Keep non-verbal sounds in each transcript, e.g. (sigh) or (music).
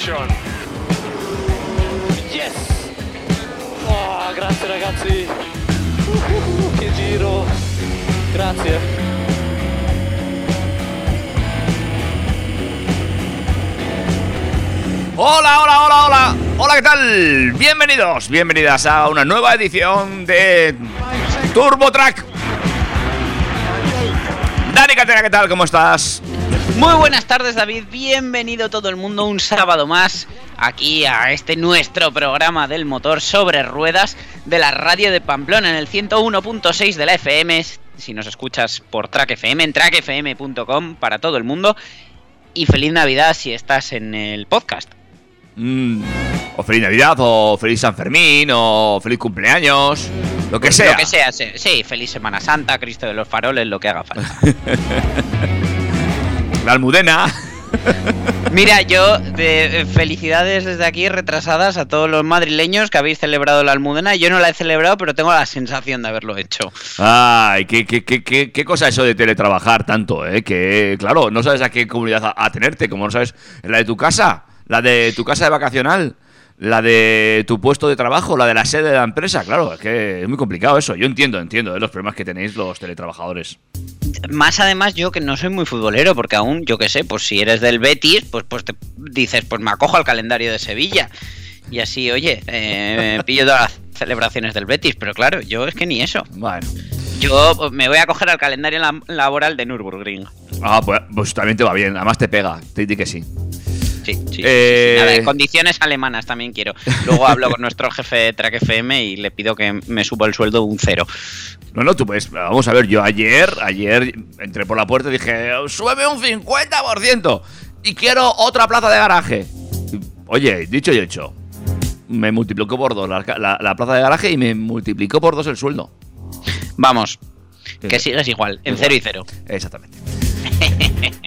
Yes! Oh, grazie ragazzi! Uh, che giro! Grazie! Hola, hola, hola, hola. Hola, ¿qué tal? Bienvenidos, bienvenidas a una nueva edición de Turbo Track. Dani Catena, ¿qué tal? ¿Cómo estás? Muy buenas tardes David, bienvenido todo el mundo un sábado más aquí a este nuestro programa del motor sobre ruedas de la radio de Pamplona en el 101.6 de la FM, si nos escuchas por Track FM, en trackfm.com para todo el mundo y feliz Navidad si estás en el podcast. Mm, o feliz Navidad, o feliz San Fermín, o feliz cumpleaños, lo que sea. Lo que sea, sí, sí, feliz Semana Santa, Cristo de los faroles, lo que haga falta. (laughs) La almudena. (laughs) Mira, yo de, eh, felicidades desde aquí retrasadas a todos los madrileños que habéis celebrado la Almudena. Yo no la he celebrado, pero tengo la sensación de haberlo hecho. Ay, qué, qué, qué, qué, cosa eso de teletrabajar tanto, ¿eh? Que, claro, no sabes a qué comunidad atenerte, como no sabes la de tu casa, la de tu casa de vacacional, la de tu puesto de trabajo, la de la sede de la empresa. Claro, es que es muy complicado eso. Yo entiendo, entiendo de los problemas que tenéis los teletrabajadores. Más además yo que no soy muy futbolero, porque aún, yo que sé, pues si eres del Betis, pues, pues te dices, pues me acojo al calendario de Sevilla. Y así, oye, eh, (laughs) pillo todas las celebraciones del Betis, pero claro, yo es que ni eso. Bueno. Yo me voy a coger al calendario laboral de Nürburgring. Ah, pues, pues también te va bien, además te pega, te di que sí. Sí, Eh, sí. Nada, en condiciones alemanas también quiero. Luego hablo con nuestro jefe de Track FM y le pido que me suba el sueldo un cero. No, no, tú pues, vamos a ver, yo ayer, ayer entré por la puerta y dije, súbeme un 50% y quiero otra plaza de garaje. Oye, dicho y hecho, me multiplicó por dos la, la- la plaza de garaje y me multiplicó por dos el sueldo. Vamos, que Sí. sigues igual, en cero y cero. Exactamente.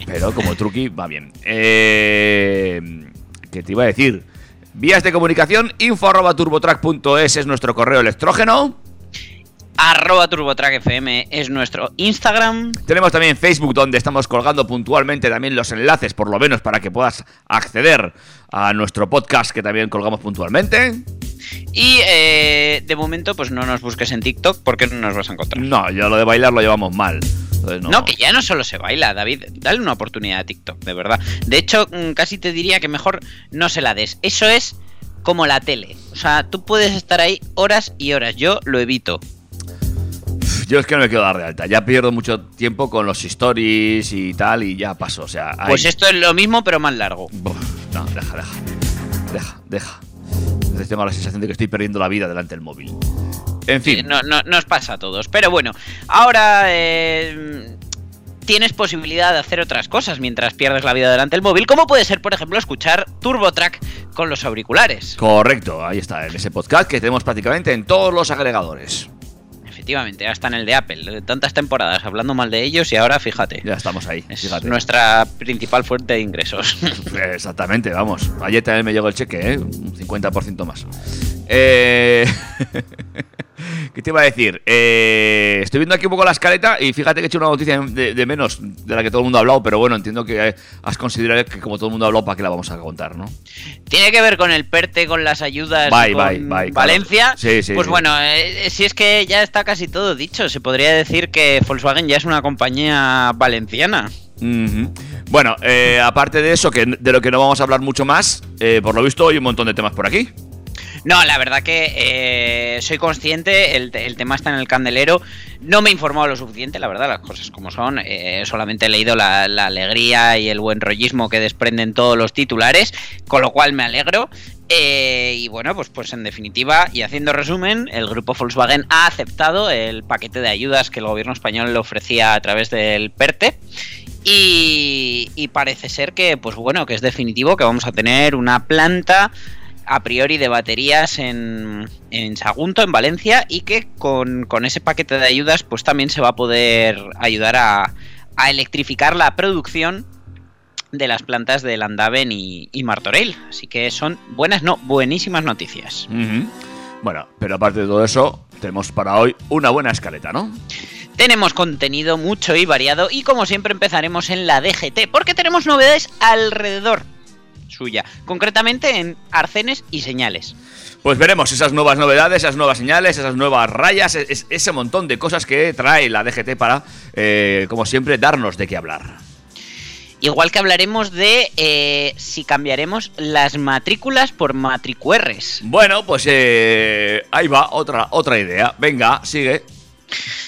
Pero como truqui va bien. Eh, ¿Qué te iba a decir? Vías de comunicación, info arroba turbotrack.es es nuestro correo electrógeno. Arroba TurboTrack FM es nuestro Instagram. Tenemos también Facebook donde estamos colgando puntualmente también los enlaces, por lo menos para que puedas acceder a nuestro podcast que también colgamos puntualmente. Y eh, de momento, pues no nos busques en TikTok porque no nos vas a encontrar. No, ya lo de bailar lo llevamos mal. Entonces, no. No, que ya no solo se baila, David. Dale una oportunidad a TikTok, de verdad. De hecho, mm, casi te diría que mejor no se la des. Eso es como la tele. O sea, tú puedes estar ahí horas y horas. Yo lo evito. Yo es que no me quiero dar de alta. Ya pierdo mucho tiempo con los stories y tal y ya paso. O sea. Pues esto es lo mismo, pero más largo. No, deja, deja. Deja, deja. Entonces tengo la sensación de que estoy perdiendo la vida delante del móvil. En fin. No, no- nos pasa a todos. Pero bueno, ahora eh, tienes posibilidad de hacer otras cosas mientras pierdes la vida delante del móvil, como puede ser, por ejemplo, escuchar TurboTrack con los auriculares. Correcto, ahí está, en ese podcast que tenemos prácticamente en todos los agregadores. Efectivamente, hasta en el de Apple. de Tantas temporadas hablando mal de ellos y ahora fíjate. Ya estamos ahí, Es fíjate. nuestra principal fuente de ingresos. (laughs) Exactamente, vamos. Ayer también me llegó el cheque, ¿eh? Un 50% más. Eh... (laughs) ¿Qué te iba a decir? Eh, Estoy viendo aquí un poco la escaleta y fíjate que he hecho una noticia de, de menos de la que todo el mundo ha hablado, pero bueno, entiendo que has considerado que como todo el mundo ha hablado, ¿para qué la vamos a contar, no? Tiene que ver con el PERTE, con las ayudas Bye, con bye, bye, claro. Valencia. Sí, sí, pues sí. bueno, eh, si es que ya está casi todo dicho. Se podría decir que Volkswagen ya es una compañía valenciana. Bueno, eh, aparte de eso, que de lo que no vamos a hablar mucho más, por lo visto hay un montón de temas por aquí. No, la verdad que eh, soy consciente, el, el tema está en el candelero. No me he informado lo suficiente, la verdad, las cosas como son. eh, solamente he leído la, alegría y el buen rollismo que desprenden todos los titulares, con lo cual me alegro. Eh, y bueno, pues, pues en definitiva, y haciendo resumen, el grupo Volkswagen ha aceptado el paquete de ayudas que el gobierno español le ofrecía a través del PERTE. Y, y parece ser que, pues bueno, que es definitivo que vamos a tener una planta a priori de baterías en, en Sagunto, en Valencia, y que con, con ese paquete de ayudas, pues también se va a poder ayudar a, a electrificar la producción de las plantas de Landaven y, y Martorell. Así que son buenas, no, buenísimas noticias. Bueno, pero aparte de todo eso, tenemos para hoy una buena escaleta, ¿no? Tenemos contenido mucho y variado y como siempre empezaremos en la DGT porque tenemos novedades alrededor suya, concretamente en arcenes y señales. Pues veremos esas nuevas novedades, esas nuevas señales, esas nuevas rayas, es- es- ese montón de cosas que trae la DGT para, eh, como siempre, darnos de qué hablar. Igual que hablaremos de eh, si cambiaremos las matrículas por matricuerres. Bueno, pues eh, ahí va, otra, otra idea. Venga, sigue.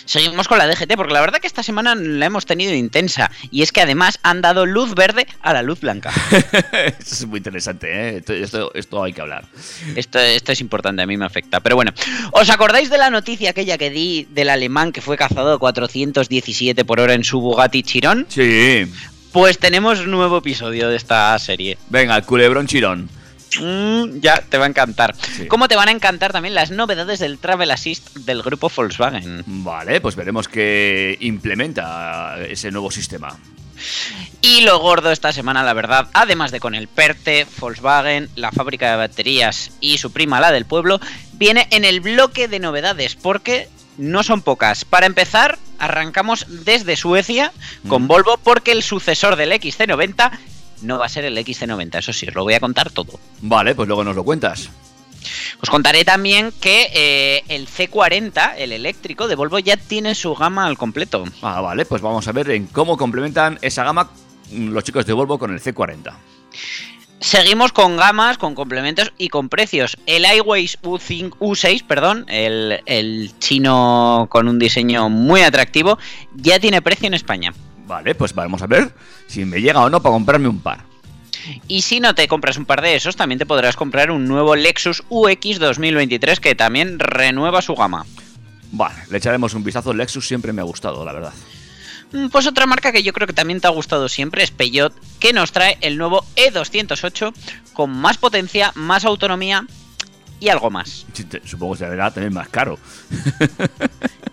Seguimos con la DGT porque la verdad que esta semana la hemos tenido intensa y es que además han dado luz verde a la luz blanca. (laughs) Esto es muy interesante, ¿eh? Esto, esto- esto hay que hablar. Esto, esto es importante, a mí me afecta. Pero bueno, ¿os acordáis de la noticia aquella que di del alemán que fue cazado a 417 por hora en su Bugatti Chiron? Sí. Pues tenemos nuevo episodio de esta serie. Venga, el culebrón chirón. Mm, ya, te va a encantar. Sí. Como te van a encantar también las novedades del Travel Assist del grupo Volkswagen. Vale, pues veremos qué implementa ese nuevo sistema. Y lo gordo esta semana, la verdad, además de con el PERTE, Volkswagen, la fábrica de baterías y su prima, la del pueblo, viene en el bloque de novedades, porque no son pocas. Para empezar, arrancamos desde Suecia con Mm. Volvo, porque el sucesor del XC90 no va a ser el XC90, eso sí, os lo voy a contar todo. Vale, pues luego nos lo cuentas. Os contaré también que eh, el C40, el eléctrico de Volvo, ya tiene su gama al completo. Ah, vale, pues vamos a ver en cómo complementan esa gama mm, los chicos de Volvo con el C40. Seguimos con gamas, con complementos y con precios. El iWays U5, U6, perdón, el, el chino con un diseño muy atractivo, ya tiene precio en España. Vale, pues vamos a ver si me llega o no para comprarme un par. Y si no te compras un par de esos, también te podrás comprar un nuevo Lexus UX 2023 que también renueva su gama. Vale, le echaremos un vistazo. Lexus siempre me ha gustado, la verdad. Mm, Pues otra marca que yo creo que también te ha gustado siempre es Peugeot, que nos trae el nuevo E208 con más potencia, más autonomía y algo más. Supongo que será también más caro. (laughs)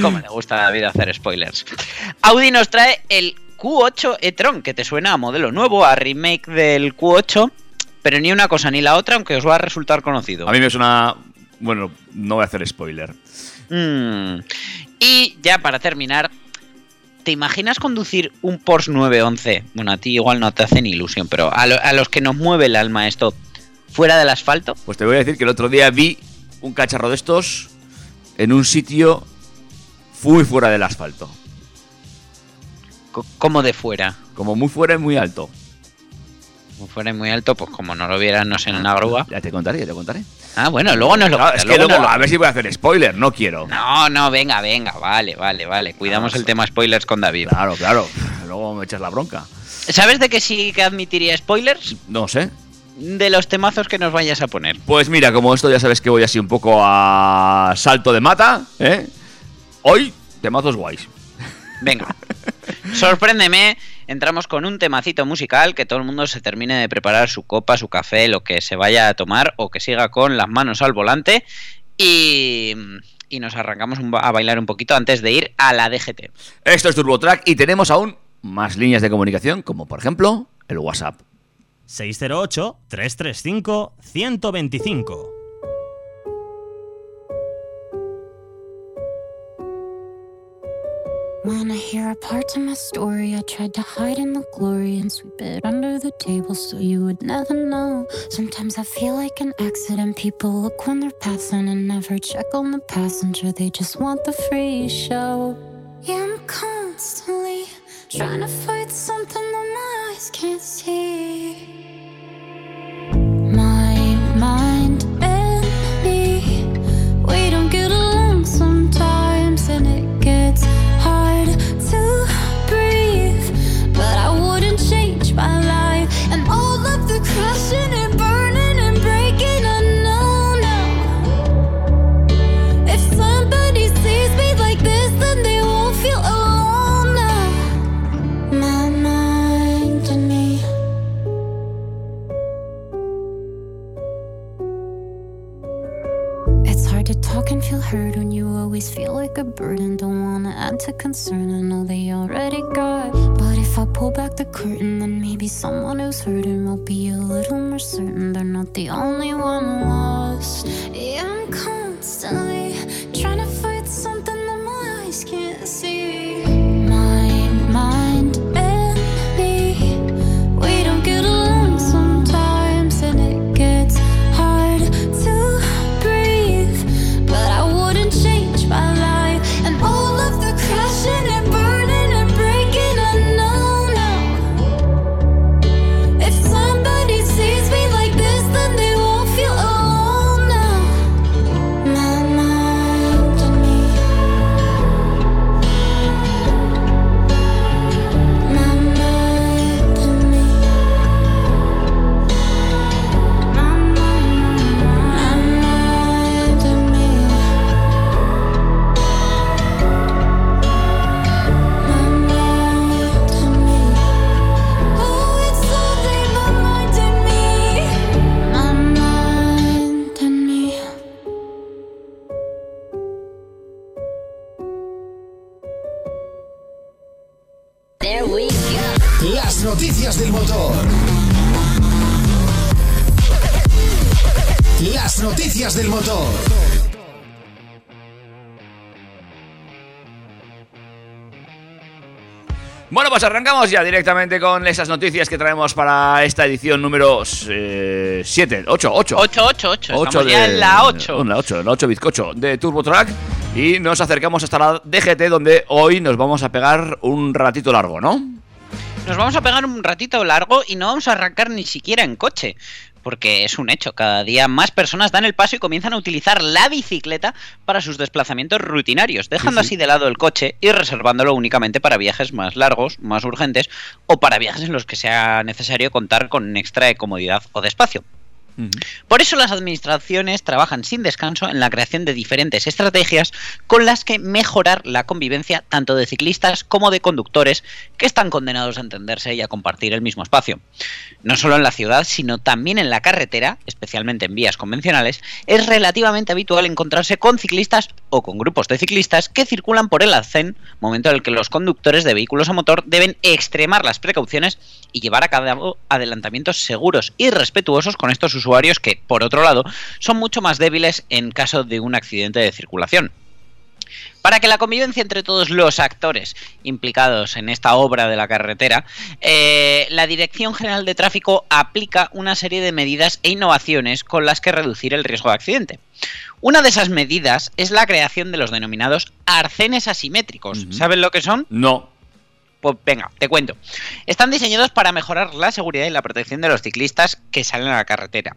Como le gusta a David hacer spoilers. Audi nos trae el Q8 e-tron, que te suena a modelo nuevo, a remake del Q8, pero ni una cosa ni la otra, aunque os va a resultar conocido. A mí me suena... Bueno, no voy a hacer spoiler. Mm. Y ya para terminar, ¿te imaginas conducir un Porsche 911? Bueno, a ti igual no te hace ni ilusión, pero a, lo- a los que nos mueve el alma esto, fuera del asfalto, Pues te voy a decir que el otro día vi un cacharro de estos en un sitio muy fuera del asfalto. como de fuera. Como muy fuera y muy alto. Como fuera muy alto, pues como no lo vieran, no sé, en una grúa. Ya te contaré, ya te contaré. Ah, bueno, luego nos lo Claro, es que luego a ver si voy a hacer spoiler, no quiero. No, no, venga, venga, vale, vale, vale. Cuidamos el tema spoilers con David. Claro, claro. Luego me echas la bronca. ¿Sabes de qué sí que admitiría spoilers? No sé. De los temazos que nos vayas a poner. Pues mira, como esto ya sabes que voy así un poco a salto de mata, ¿eh? Hoy, temazos guays. Venga. (laughs) Sorpréndeme. Entramos con un temacito musical que todo el mundo se termine de preparar su copa, su café, lo que se vaya a tomar o que siga con las manos al volante. Y, y nos arrancamos a bailar un poquito antes de ir a la DGT. Esto es TurboTrack y tenemos aún más líneas de comunicación, como por ejemplo el WhatsApp. 608-335-125. I hear a part of my story, I tried to hide in the glory and sweep it under the table so you would never know. Sometimes I feel like an accident. People look when they're passing and never check on the passenger. They just want the free show. Yeah, I'm constantly Trying to fight something that my eyes can't see. Feel heard when you always feel like a burden. Don't wanna add to concern, I know they already got. But if I pull back the curtain, then maybe someone who's hurting will be a little more certain they're not the only one lost. Yeah, I'm constantly pues arrancamos ya directamente con esas noticias que traemos para esta edición número 7, 8, 8. 8, 8, 8. Estamos ya en la 8. En la 8, en la 8 bizcocho de Turbo Track. Y nos acercamos hasta la DGT, donde hoy nos vamos a pegar un ratito largo, ¿no? Nos vamos a pegar un ratito largo y no vamos a arrancar ni siquiera en coche. Porque es un hecho, cada día más personas dan el paso y comienzan a utilizar la bicicleta para sus desplazamientos rutinarios, dejando Sí, sí. así de lado el coche y reservándolo únicamente para viajes más largos, más urgentes o para viajes en los que sea necesario contar con extra de comodidad o de espacio. Por eso las administraciones trabajan sin descanso en la creación de diferentes estrategias con las que mejorar la convivencia tanto de ciclistas como de conductores que están condenados a entenderse y a compartir el mismo espacio. No solo en la ciudad, sino también en la carretera, especialmente en vías convencionales, es relativamente habitual encontrarse con ciclistas o con grupos de ciclistas que circulan por el arcén, momento en el que los conductores de vehículos a motor deben extremar las precauciones y llevar a cabo adelantamientos seguros y respetuosos con estos usuarios que, por otro lado, son mucho más débiles en caso de un accidente de circulación. Para que la convivencia entre todos los actores implicados en esta obra de la carretera, eh, la Dirección General de Tráfico aplica una serie de medidas e innovaciones con las que reducir el riesgo de accidente. Una de esas medidas es la creación de los denominados arcenes asimétricos. ¿Saben lo que son? No. Pues venga, te cuento. Están diseñados para mejorar la seguridad y la protección de los ciclistas que salen a la carretera.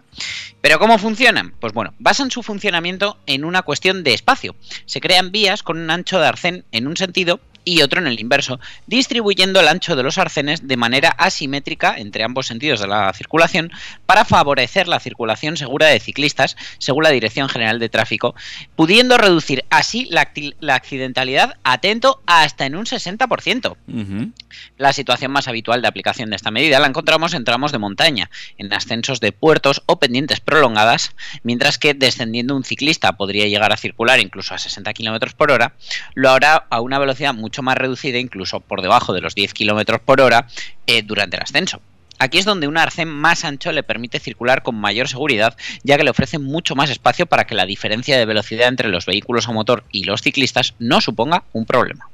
¿Pero cómo funcionan? Pues bueno, basan su funcionamiento en una cuestión de espacio. Se crean vías con un ancho de arcén en un sentido y otro en el inverso, distribuyendo el ancho de los arcenes de manera asimétrica entre ambos sentidos de la circulación para favorecer la circulación segura de ciclistas, según la Dirección General de Tráfico, pudiendo reducir así la, accidentalidad, atento, hasta en un 60%. Ujú. La situación más habitual de aplicación de esta medida la encontramos en tramos de montaña, en ascensos de puertos o pendientes prolongadas, mientras que descendiendo un ciclista podría llegar a circular incluso a 60 km por hora, lo hará a una velocidad mucho más reducida, incluso por debajo de los 10 km por hora, eh, durante el ascenso. Aquí es donde un arcén más ancho le permite circular con mayor seguridad, ya que le ofrece mucho más espacio para que la diferencia de velocidad entre los vehículos a motor y los ciclistas no suponga un problema.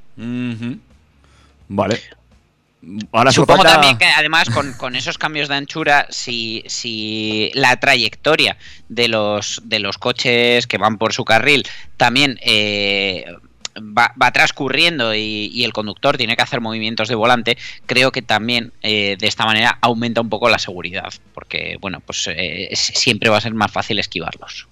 Vale. Ahora Supongo falta- también que además con, con esos cambios de anchura, si, si la trayectoria de los, de los coches que van por su carril también eh, va, va transcurriendo y, y el conductor tiene que hacer movimientos de volante, creo que también eh, de esta manera aumenta un poco la seguridad, porque bueno, pues eh, siempre va a ser más fácil esquivarlos.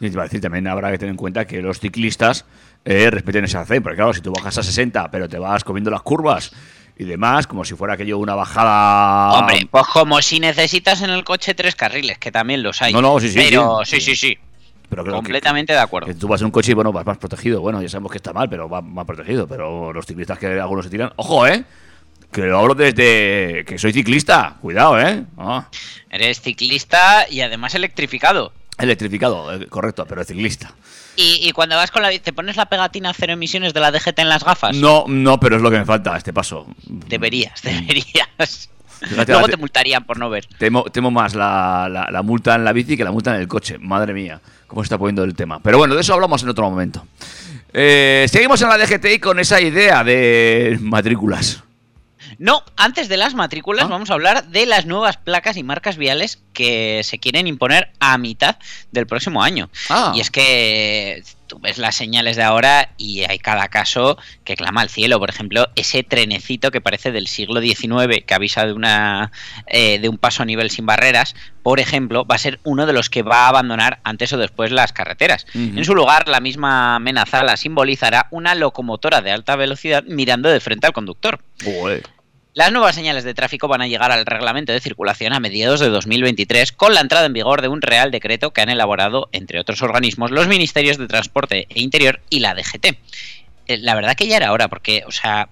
Y te a decir, también habrá que tener en cuenta que los ciclistas eh, respeten ese arcén, porque claro, si tú bajas a 60, pero te vas comiendo las curvas y demás, como si fuera aquello una bajada... Hombre, pues como si necesitas en el coche tres carriles, que también los hay. No, no, sí, sí, Pero sí. sí, sí, sí. Pero creo que- completamente de acuerdo. Que tú vas en un coche y bueno, vas más protegido. Bueno, ya sabemos que está mal, pero va más protegido. Pero los ciclistas que algunos se tiran. ¡Ojo, eh! Que lo hablo desde que soy ciclista. Cuidado, eh. Ah, Eres ciclista y además electrificado. electrificado, eh, correcto, pero ciclista. Y, y cuando vas con la... ¿Te pones la pegatina cero emisiones de la DGT en las gafas? No, no, pero es lo que me falta, este paso. Deberías, deberías. Fíjate, Luego te- multarían por no ver. Temo, temo más la, la- la multa en la bici que la multa en el coche. Madre mía, cómo se está poniendo el tema. Pero bueno, de eso hablamos en otro momento. Eh, seguimos en la DGTI con esa idea de matrículas. No, antes de las matrículas Ah. vamos a hablar de las nuevas placas y marcas viales que se quieren imponer a mitad del próximo año. Ah. Y es que tú ves las señales de ahora y hay cada caso que clama al cielo. Por ejemplo, ese trenecito que parece del siglo XIX que avisa de, una, eh, de un paso a nivel sin barreras, por ejemplo, va a ser uno de los que va a abandonar antes o después las carreteras. En su lugar, la misma amenaza la simbolizará una locomotora de alta velocidad mirando de frente al conductor. Las nuevas señales de tráfico van a llegar al reglamento de circulación a mediados de 2023 con la entrada en vigor de un real decreto que han elaborado, entre otros organismos, los Ministerios de Transporte e Interior y la DGT. Eh, La verdad que ya era hora, porque, o sea,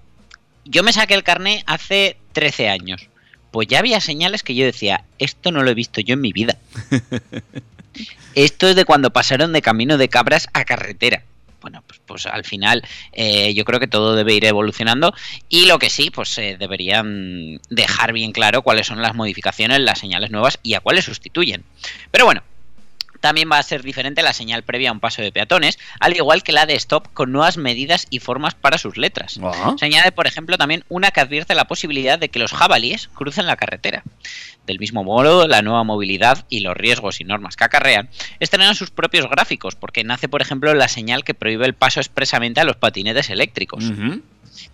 yo me saqué el carné hace 13 años. Pues ya había señales que yo decía, esto no lo he visto yo en mi vida. (laughs) Esto es de cuando pasaron de camino de cabras a carretera. Bueno, pues, pues al final eh, yo creo que todo debe ir evolucionando y lo que sí, pues eh, deberían dejar bien claro cuáles son las modificaciones, las señales nuevas y a cuáles sustituyen. Pero bueno, también va a ser diferente la señal previa a un paso de peatones, al igual que la de stop con nuevas medidas y formas para sus letras. Ajá. Se añade, por ejemplo, también una que advierte la posibilidad de que los jabalíes crucen la carretera. Del mismo modo, la nueva movilidad y los riesgos y normas que acarrean estrenan sus propios gráficos, porque nace, por ejemplo, la señal que prohíbe el paso expresamente a los patinetes eléctricos.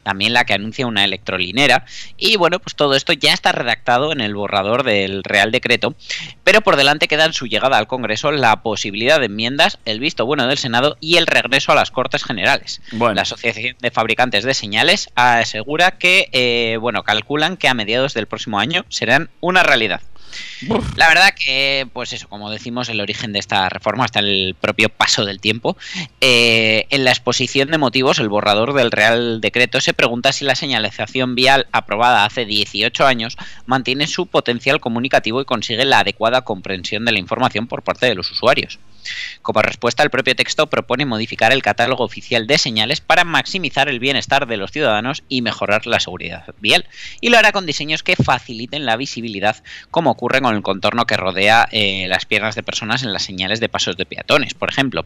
También la que anuncia una electrolinera. Y bueno, pues todo esto ya está redactado en el borrador del Real Decreto, pero por delante queda en su llegada al Congreso la posibilidad de enmiendas, el visto bueno del Senado y el regreso a las Cortes Generales. Bueno. La Asociación de Fabricantes de Señales asegura que, eh, bueno, calculan que a mediados del próximo año serán una realidad. La verdad que, pues eso, como decimos, el origen de esta reforma está en el propio paso del tiempo. Eh, en la exposición de motivos, el borrador del Real Decreto se pregunta si la señalización vial aprobada hace 18 años mantiene su potencial comunicativo y consigue la adecuada comprensión de la información por parte de los usuarios. Como respuesta, el propio texto propone modificar el catálogo oficial de señales para maximizar el bienestar de los ciudadanos y mejorar la seguridad vial. Y lo hará con diseños que faciliten la visibilidad, como ocurre con el contorno que rodea eh, las piernas de personas en las señales de pasos de peatones, por ejemplo.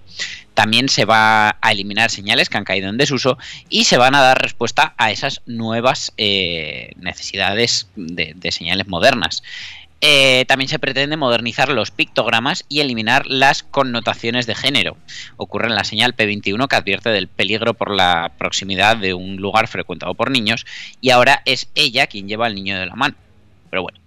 También se va a eliminar señales que han caído en desuso y se van a dar respuesta a esas nuevas eh, necesidades de, de señales modernas. Eh, también se pretende modernizar los pictogramas y eliminar las connotaciones de género. Ocurre en la señal P21 que advierte del peligro por la proximidad de un lugar frecuentado por niños y ahora es ella quien lleva al niño de la mano. Pero bueno.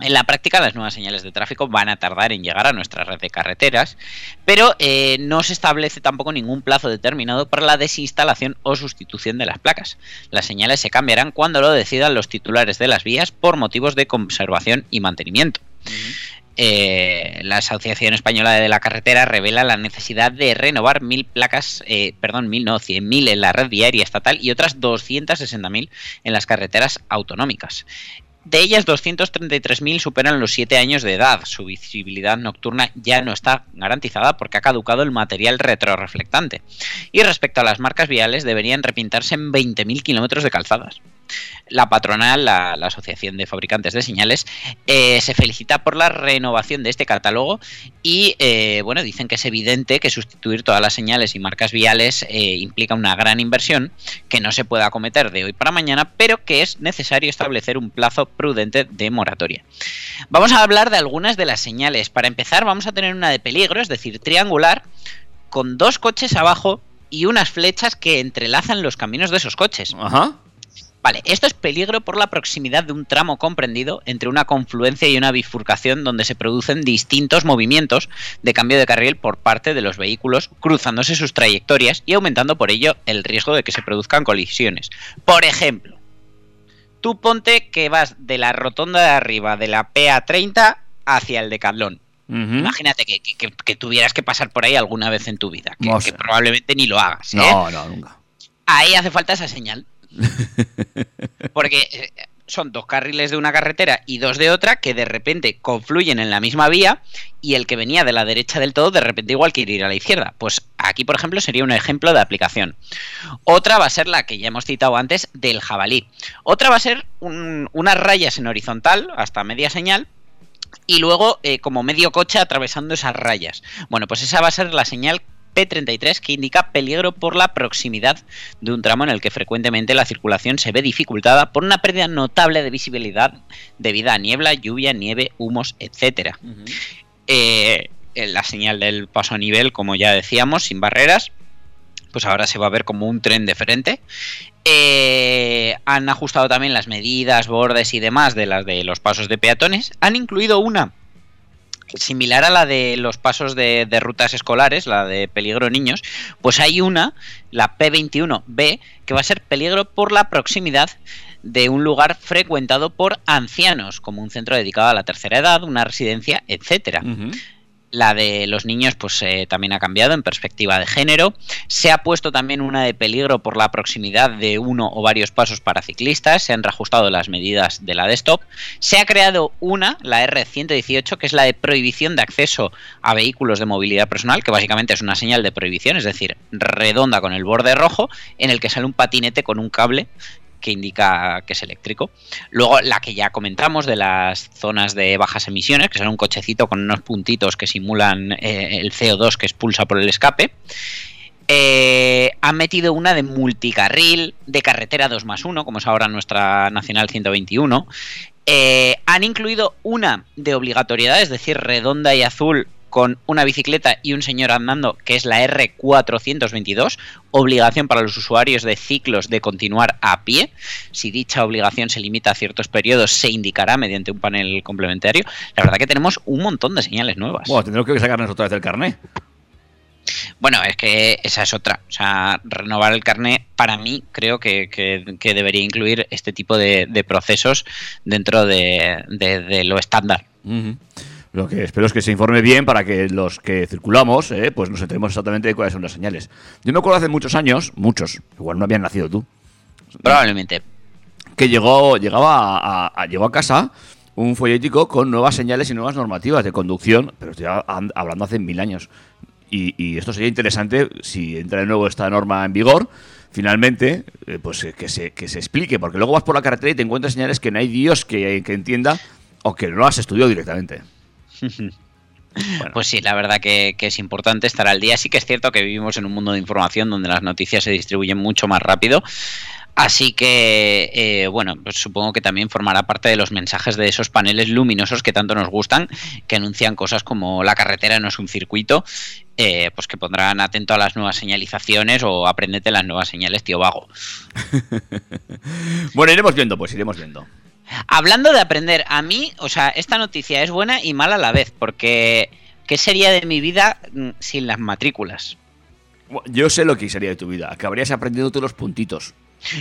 En la práctica, las nuevas señales de tráfico van a tardar en llegar a nuestra red de carreteras, pero eh, no se establece tampoco ningún plazo determinado para la desinstalación o sustitución de las placas. Las señales se cambiarán cuando lo decidan los titulares de las vías por motivos de conservación y mantenimiento. Eh, la Asociación Española de la Carretera revela la necesidad de renovar mil placas, eh, perdón, mil no, cien mil en la red viaria estatal y otras 260.000 en las carreteras autonómicas. De ellas, 233.000 superan los 7 años de edad. Su visibilidad nocturna ya no está garantizada porque ha caducado el material retroreflectante. Y respecto a las marcas viales, deberían repintarse en 20.000 kilómetros de calzadas. La patronal, la, Asociación de Fabricantes de Señales, eh, se felicita por la renovación de este catálogo y, eh, bueno, dicen que es evidente que sustituir todas las señales y marcas viales eh, implica una gran inversión que no se puede acometer de hoy para mañana, pero que es necesario establecer un plazo prudente de moratoria. Vamos a hablar de algunas de las señales. Para empezar, vamos a tener una de peligro, es decir, triangular, con dos coches abajo y unas flechas que entrelazan los caminos de esos coches. Ajá. Vale, esto es peligro por la proximidad de un tramo comprendido entre una confluencia y una bifurcación donde se producen distintos movimientos de cambio de carril por parte de los vehículos, cruzándose sus trayectorias y aumentando por ello el riesgo de que se produzcan colisiones. Por ejemplo, tú ponte que vas de la rotonda de arriba de la PA30 hacia el Decathlon. Ujú. Imagínate que, que- que- que tuvieras que pasar por ahí alguna vez en tu vida, que, No sé. que probablemente ni lo hagas. ¿eh? No, no, nunca. ahí hace falta esa señal. (laughs) Porque eh, son dos carriles de una carretera y dos de otra que de repente confluyen en la misma vía y el que venía de la derecha del todo de repente igual quiere ir a la izquierda. Pues aquí, por ejemplo, sería un ejemplo de aplicación. Otra va a ser la que ya hemos citado antes del jabalí. Otra va a ser un- unas rayas en horizontal hasta media señal y luego eh, como medio coche atravesando esas rayas. Bueno, pues esa va a ser la señal P33 que indica peligro por la proximidad de un tramo en el que frecuentemente la circulación se ve dificultada por una pérdida notable de visibilidad debido a niebla, lluvia, nieve, humos, etcétera. Eh, la señal del paso a nivel, como ya decíamos, sin barreras, pues ahora se va a ver como un tren de frente. Eh, han ajustado también las medidas, bordes y demás de las de los pasos de peatones. Han incluido una similar a la de los pasos de, de rutas escolares, la de peligro niños, pues hay una, la P21B, que va a ser peligro por la proximidad de un lugar frecuentado por ancianos, como un centro dedicado a la tercera edad, una residencia, etcétera. La de los niños, pues eh, también ha cambiado en perspectiva de género. Se ha puesto también una de peligro por la proximidad de uno o varios pasos para ciclistas. Se han reajustado las medidas de la de stop. Se ha creado una, la R118, que es la de prohibición de acceso a vehículos de movilidad personal, que básicamente es una señal de prohibición, es decir, redonda con el borde rojo, en el que sale un patinete con un cable que indica que es eléctrico. Luego la que ya comentamos de las zonas de bajas emisiones, que son un cochecito con unos puntitos que simulan eh, el CO2 que expulsa por el escape. Eh, han metido una de multicarril, de carretera 2 más 1, como es ahora nuestra Nacional 121. Eh, han incluido una de obligatoriedad, es decir, redonda y azul con una bicicleta y un señor andando, que es la R422, obligación para los usuarios de ciclos de continuar a pie. Si dicha obligación se limita a ciertos periodos, se indicará mediante un panel complementario. La verdad que tenemos un montón de señales nuevas. Bueno, tendremos que sacarnos otra vez el carnet. Bueno, es que esa es otra. O sea, renovar el carnet, para mí, creo que, que- que debería incluir este tipo de, de procesos dentro de, de- de lo estándar. Ujú. Lo que espero es que se informe bien para que los que circulamos, eh, pues nos enteremos exactamente de cuáles son las señales. Yo me acuerdo hace muchos años, muchos, igual no habían nacido tú, Probablemente. que llegó, llegaba a, a- a- llegó a casa un follético con nuevas señales y nuevas normativas de conducción, pero estoy hablando hace mil años. Y, y esto sería interesante si entra de nuevo esta norma en vigor. Finalmente, eh, pues eh, que se, que se explique, porque luego vas por la carretera y te encuentras señales que no hay Dios que, que entienda o que no has estudiado directamente. (laughs) Bueno. Pues sí, la verdad que, que es importante estar al día. Sí que es cierto que vivimos en un mundo de información donde las noticias se distribuyen mucho más rápido. Así que, eh, bueno, pues supongo que también formará parte de los mensajes de esos paneles luminosos que tanto nos gustan, que anuncian cosas como la carretera no es un circuito, eh, pues que pondrán atento a las nuevas señalizaciones o aprendete las nuevas señales, tío vago. (laughs) Bueno, iremos viendo, pues iremos viendo. Hablando de aprender, a mí, o sea, esta noticia es buena y mala a la vez, porque ¿qué sería de mi vida mm, sin las matrículas? Yo sé lo que sería de tu vida. Acabarías aprendiéndote los puntitos.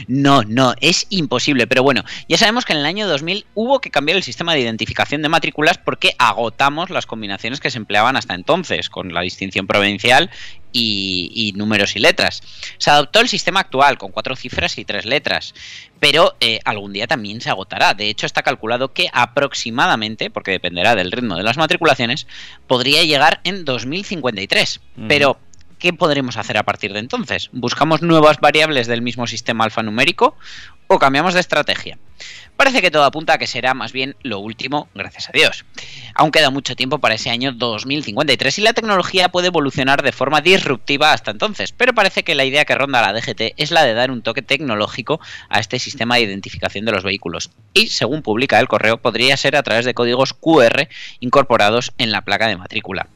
No, no, es imposible. Pero bueno, ya sabemos que en el año 2000 hubo que cambiar el sistema de identificación de matrículas porque agotamos las combinaciones que se empleaban hasta entonces, con la distinción provincial y, y números y letras. Se adoptó el sistema actual, con cuatro cifras y tres letras, pero eh, algún día también se agotará. De hecho, está calculado que aproximadamente, porque dependerá del ritmo de las matriculaciones, podría llegar en 2053. Ujú. Pero ¿qué podremos hacer a partir de entonces? ¿Buscamos nuevas variables del mismo sistema alfanumérico o cambiamos de estrategia? Parece que todo apunta a que será más bien lo último, gracias a Dios. Aún queda mucho tiempo para ese año 2053 y la tecnología puede evolucionar de forma disruptiva hasta entonces, pero parece que la idea que ronda la DGT es la de dar un toque tecnológico a este sistema de identificación de los vehículos. Y, según publica el correo, podría ser a través de códigos QR incorporados en la placa de matrícula.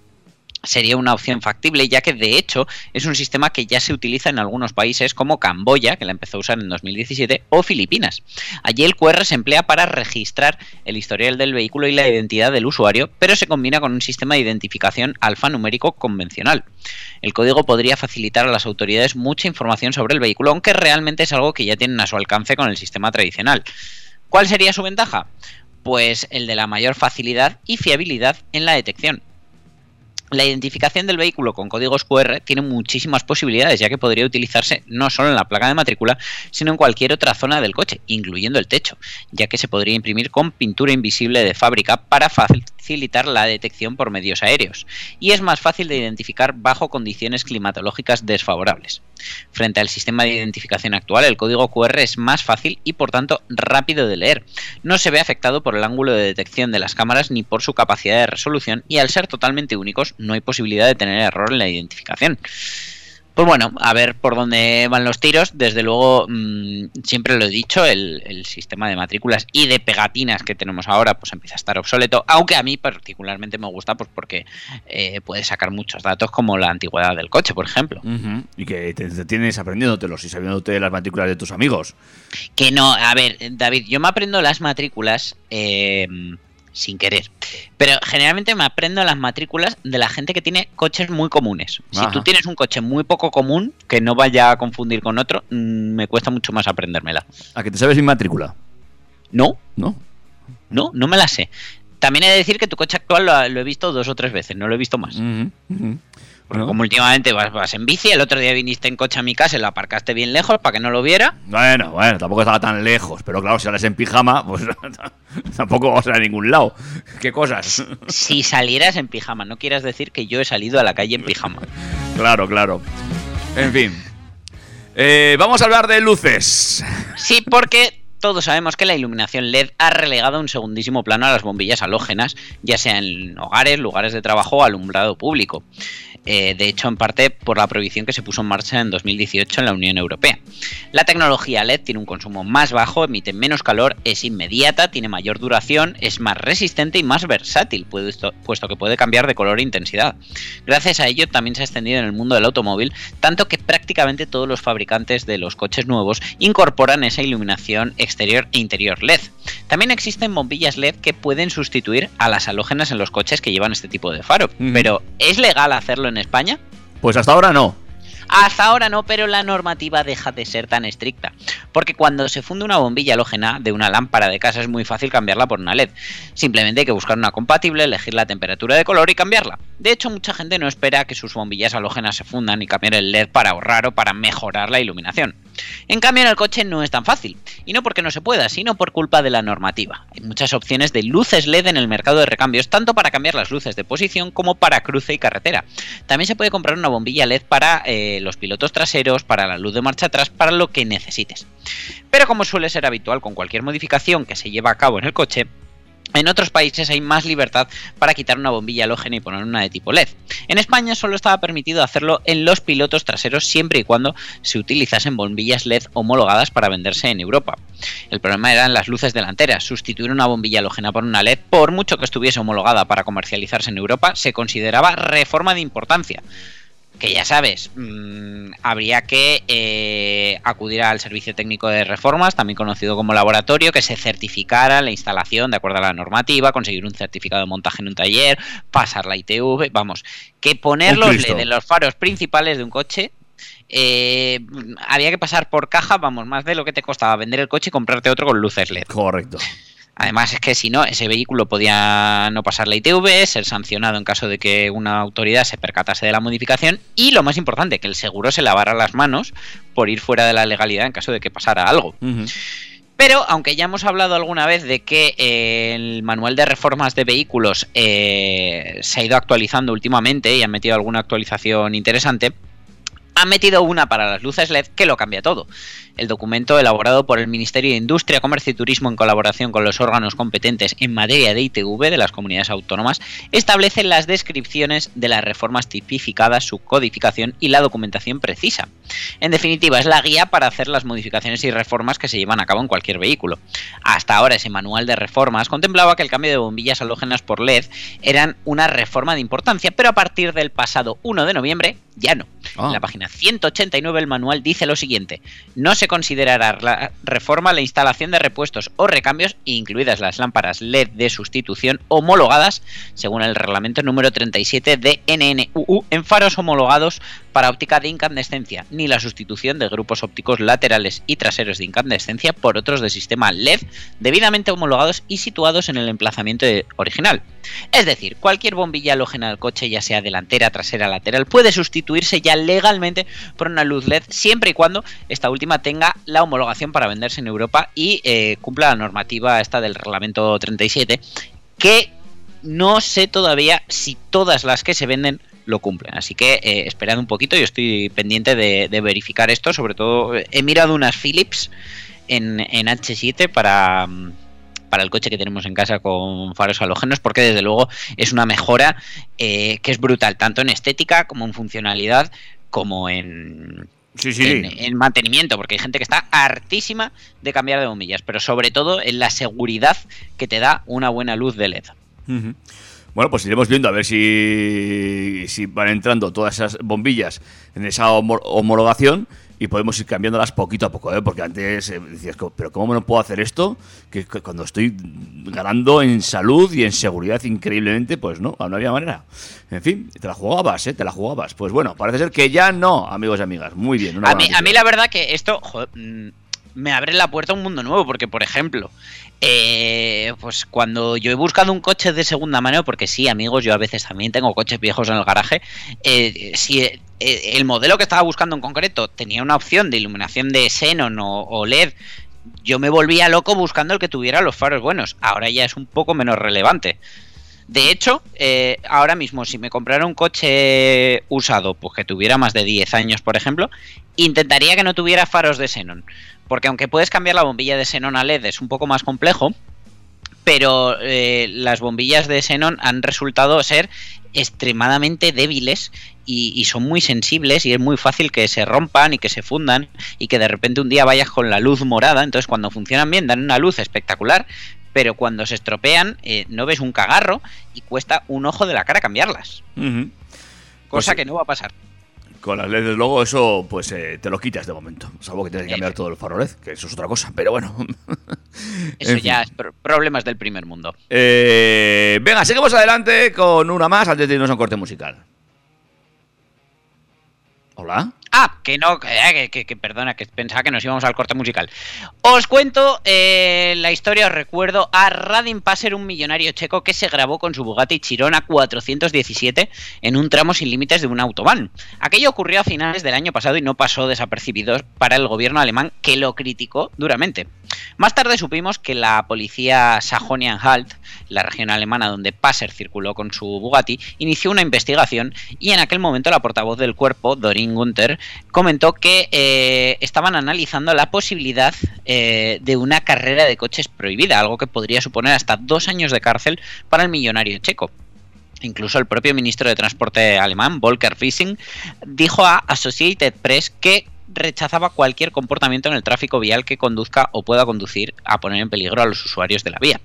Sería una opción factible, ya que de hecho es un sistema que ya se utiliza en algunos países como Camboya, que la empezó a usar en 2017, o Filipinas. Allí el QR se emplea para registrar el historial del vehículo y la identidad del usuario, pero se combina con un sistema de identificación alfanumérico convencional. El código podría facilitar a las autoridades mucha información sobre el vehículo, aunque realmente es algo que ya tienen a su alcance con el sistema tradicional. ¿Cuál sería su ventaja? Pues el de la mayor facilidad y fiabilidad en la detección. La identificación del vehículo con códigos QR tiene muchísimas posibilidades, ya que podría utilizarse no solo en la placa de matrícula, sino en cualquier otra zona del coche, incluyendo el techo, ya que se podría imprimir con pintura invisible de fábrica para facilitar la detección por medios aéreos, y es más fácil de identificar bajo condiciones climatológicas desfavorables. Frente al sistema de identificación actual, el código QR es más fácil y por tanto rápido de leer. No se ve afectado por el ángulo de detección de las cámaras ni por su capacidad de resolución y al ser totalmente únicos no hay posibilidad de tener error en la identificación. Pues bueno, a ver por dónde van los tiros. Desde luego, mmm, siempre lo he dicho, el, el, sistema de matrículas y de pegatinas que tenemos ahora pues empieza a estar obsoleto, aunque a mí particularmente me gusta pues porque eh, puedes sacar muchos datos como la antigüedad del coche, por ejemplo. Uh -huh. Y que te, te tienes aprendiéndotelos y sabiéndote las matrículas de tus amigos. Que no, a ver, David, yo me aprendo las matrículas... Eh, sin querer. Pero generalmente me aprendo las matrículas de la gente que tiene coches muy comunes. Ajá. Si tú tienes un coche muy poco común, que no vaya a confundir con otro, mmm, me cuesta mucho más aprendérmela. ¿A que te sabes mi matrícula? No. ¿No? No, no me la sé. También he de decir que tu coche actual lo, lo he visto dos o tres veces, no lo he visto más. Uh -huh, uh -huh. Como últimamente vas, vas, en bici, el otro día viniste en coche a mi casa y lo aparcaste bien lejos para que no lo viera. Bueno, bueno, tampoco estaba tan lejos, pero claro, si sales en pijama, pues (laughs) tampoco vas a ningún lado. ¿Qué cosas? Si salieras en pijama, no quieras decir que yo he salido a la calle en pijama. Claro, claro. En fin. Eh, vamos a hablar de luces. Sí, porque todos sabemos que la iluminación LED ha relegado un segundísimo plano a las bombillas halógenas, ya sea en hogares, lugares de trabajo o alumbrado público. Eh, de hecho, en parte por la prohibición que se puso en marcha en 2018 en la Unión Europea. La tecnología LED tiene un consumo más bajo, emite menos calor, es inmediata, tiene mayor duración, es más resistente y más versátil, puesto que puede cambiar de color e intensidad. Gracias a ello también se ha extendido en el mundo del automóvil, tanto que prácticamente todos los fabricantes de los coches nuevos incorporan esa iluminación exterior e interior LED. También existen bombillas LED que pueden sustituir a las halógenas en los coches que llevan este tipo de faro, mm. pero ¿es legal hacerlo en España? Pues hasta ahora no. Hasta ahora no, pero la normativa deja de ser tan estricta. Porque cuando se funde una bombilla halógena de una lámpara de casa es muy fácil cambiarla por una LED. Simplemente hay que buscar una compatible, elegir la temperatura de color y cambiarla. De hecho, mucha gente no espera que sus bombillas halógenas se fundan y cambiar el LED para ahorrar o para mejorar la iluminación. En cambio, en el coche no es tan fácil. Y no porque no se pueda, sino por culpa de la normativa. Hay muchas opciones de luces LED en el mercado de recambios, tanto para cambiar las luces de posición como para cruce y carretera. También se puede comprar una bombilla LED para eh, los pilotos traseros, para la luz de marcha atrás, para lo que necesites. Pero como suele ser habitual con cualquier modificación que se lleva a cabo en el coche, en otros países hay más libertad para quitar una bombilla halógena y poner una de tipo LED. En España solo estaba permitido hacerlo en los pilotos traseros siempre y cuando se utilizasen bombillas LED homologadas para venderse en Europa. El problema eran las luces delanteras. Sustituir una bombilla halógena por una LED, por mucho que estuviese homologada para comercializarse en Europa, se consideraba reforma de importancia que ya sabes, mmm, habría que eh, acudir al servicio técnico de reformas, también conocido como laboratorio, que se certificara la instalación de acuerdo a la normativa, conseguir un certificado de montaje en un taller, pasar la ITV, vamos, que poner los LED en los faros principales de un coche eh, había que pasar por caja, vamos, más de lo que te costaba vender el coche y comprarte otro con luces LED. Correcto. Además es que si no, ese vehículo podía no pasar la ITV, ser sancionado en caso de que una autoridad se percatase de la modificación y lo más importante, que el seguro se lavara las manos por ir fuera de la legalidad en caso de que pasara algo. Uh -huh. Pero, aunque ya hemos hablado alguna vez de que eh, el manual de reformas de vehículos eh, se ha ido actualizando últimamente y han metido alguna actualización interesante, Han metido una para las luces LED que lo cambia todo. El documento elaborado por el Ministerio de Industria, Comercio y Turismo en colaboración con los órganos competentes en materia de ITV de las comunidades autónomas establece las descripciones de las reformas tipificadas, su codificación y la documentación precisa. En definitiva, es la guía para hacer las modificaciones y reformas que se llevan a cabo en cualquier vehículo. Hasta ahora ese manual de reformas contemplaba que el cambio de bombillas halógenas por LED eran una reforma de importancia, pero a partir del pasado 1 de noviembre ya no. Ah. En la página 189 el manual dice lo siguiente: no se considerará la reforma la instalación de repuestos o recambios, incluidas las lámparas LED de sustitución homologadas, según el reglamento número 37 de NNUU, en faros homologados para óptica de incandescencia, ni la sustitución de grupos ópticos laterales y traseros de incandescencia por otros de sistema LED debidamente homologados y situados en el emplazamiento original. Es decir, cualquier bombilla halógena del coche, ya sea delantera, trasera, lateral, puede sustituirse ya legalmente por una luz LED siempre y cuando esta última tenga la homologación para venderse en Europa y eh, cumpla la normativa esta del reglamento 37, que no sé todavía si todas las que se venden lo cumplen. Así que eh, esperad un poquito, yo estoy pendiente de, de verificar esto. Sobre todo, he mirado unas Philips en, en H7 para, mm, para el coche que tenemos en casa con faros halógenos, porque desde luego es una mejora eh, que es brutal, tanto en estética como en funcionalidad, como en, Sí, sí. en, en mantenimiento, porque hay gente que está hartísima de cambiar de bombillas, pero sobre todo en la seguridad que te da una buena luz de LED. Bueno, pues iremos viendo a ver si, si van entrando todas esas bombillas en esa homo- homologación y podemos ir cambiándolas poquito a poco, ¿eh? porque antes eh, decías, "Co- pero ¿cómo no puedo hacer esto? Que, que cuando estoy ganando en salud y en seguridad increíblemente, pues no, no había manera. En fin, te la jugabas, ¿eh? Te la jugabas. Pues bueno, parece ser que ya no, amigos y amigas. Muy bien. una A mí, a mí la verdad que esto joder, mm, me abre la puerta a un mundo nuevo, porque por ejemplo, eh, pues cuando yo he buscado un coche de segunda mano, porque sí, amigos, yo a veces también tengo coches viejos en el garaje, eh, si eh, el modelo que estaba buscando en concreto tenía una opción de iluminación de xenon o, LED, yo me volvía loco buscando el que tuviera los faros buenos. Ahora ya es un poco menos relevante. De hecho, ahora mismo, si me comprara un coche usado, pues que tuviera más de 10 años, por ejemplo, intentaría que no tuviera faros de xenón. Porque aunque puedes cambiar la bombilla de xenón a LED, es un poco más complejo. Pero eh, las bombillas de xenón han resultado ser extremadamente débiles y, y son muy sensibles y es muy fácil que se rompan y que se fundan y que de repente un día vayas con la luz morada. Entonces cuando funcionan bien dan una luz espectacular, pero cuando se estropean eh, no ves un cagarro y cuesta un ojo de la cara cambiarlas. Cosa Pues- que no va a pasar. Con las LEDs, luego, eso pues eh, te lo quitas de momento. Salvo que tienes que cambiar Efe- todo el faro LED, que eso es otra cosa. Pero bueno. (laughs) Eso En fin. ya es pro- problemas del primer mundo. Eh, venga, seguimos adelante con una más antes de irnos a un corte musical. Hola. Ah, que no, que, que- que- que perdona, que pensaba que nos íbamos al corte musical. Os cuento eh, la historia, os recuerdo a Radim Passer, un millonario checo que se grabó con su Bugatti Chiron a 417 en un tramo sin límites de un autobahn. Aquello ocurrió a finales del año pasado y no pasó desapercibido para el gobierno alemán que lo criticó duramente. Más tarde supimos que la policía Sajonia-Anhalt, la región alemana donde Passer circuló con su Bugatti, inició una investigación y en aquel momento la portavoz del cuerpo, Dorin Gunther, comentó que eh, estaban analizando la posibilidad eh, de una carrera de coches prohibida, algo que podría suponer hasta dos años de cárcel para el millonario checo. Incluso el propio ministro de Transporte alemán, Volker Wissing, dijo a Associated Press que rechazaba cualquier comportamiento en el tráfico vial que conduzca o pueda conducir a poner en peligro a los usuarios de la vía.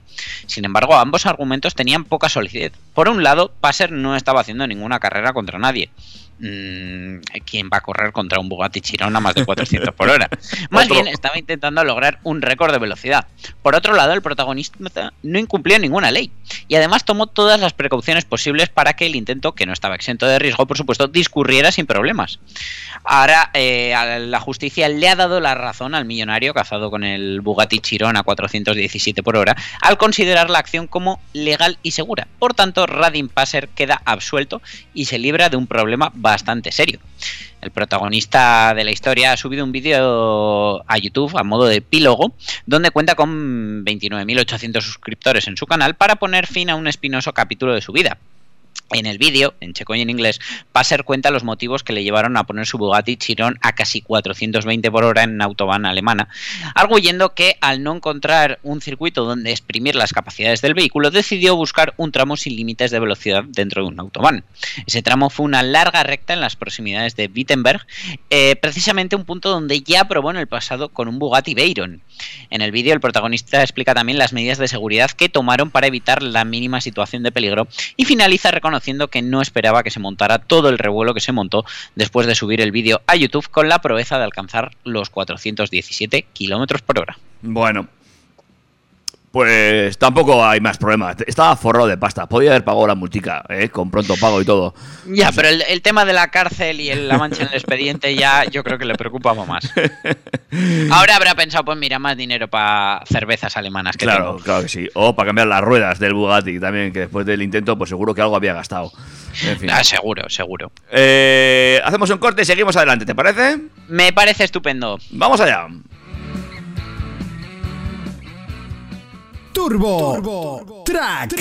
Sin embargo, ambos argumentos tenían poca solidez. Por un lado, Passer no estaba haciendo ninguna carrera contra nadie. Mm, ¿Quién va a correr contra un Bugatti Chiron a más de 400 por hora? (laughs) Más bien estaba intentando lograr un récord de velocidad. Por otro lado, el protagonista no incumplió ninguna ley y además tomó todas las precauciones posibles para que el intento, que no estaba exento de riesgo, por supuesto, discurriera sin problemas. Ahora eh, a la justicia le ha dado la razón al millonario cazado con el Bugatti Chiron a 417 por hora al considerar la acción como legal y segura. Por tanto, Radim Passer queda absuelto y se libra de un problema bastante serio. El protagonista de la historia ha subido un vídeo a YouTube a modo de epílogo donde cuenta con 29.800 suscriptores en su canal para poner fin a un espinoso capítulo de su vida. En el vídeo, en checo y en inglés, Passer cuenta los motivos que le llevaron a poner su Bugatti Chiron a casi 420 por hora en una autobahn alemana, arguyendo que al no encontrar un circuito donde exprimir las capacidades del vehículo, decidió buscar un tramo sin límites de velocidad dentro de un autobahn. Ese tramo fue una larga recta en las proximidades de Wittenberg, eh, precisamente un punto donde ya probó en el pasado con un Bugatti Veyron. En el vídeo el protagonista explica también las medidas de seguridad que tomaron para evitar la mínima situación de peligro y finaliza reconociendo que no esperaba que se montara todo el revuelo que se montó después de subir el vídeo a YouTube con la proeza de alcanzar los 417 kilómetros por hora. Bueno, pues tampoco hay más problemas. Estaba forrado de pasta. Podía haber pagado la multica, ¿eh? con pronto pago y todo. Ya, pero el, el tema de la cárcel y el- la mancha en el expediente ya yo creo que le preocupaba más. (laughs) Ahora habrá pensado, pues mira, más dinero para cervezas alemanas que Claro, tengo. claro que sí. O para cambiar las ruedas del Bugatti también, que después del intento, pues seguro que algo había gastado. En fin. Ah, seguro, seguro. Eh, hacemos un corte y seguimos adelante, ¿te parece? Me parece estupendo. Vamos allá. Turbo, Track.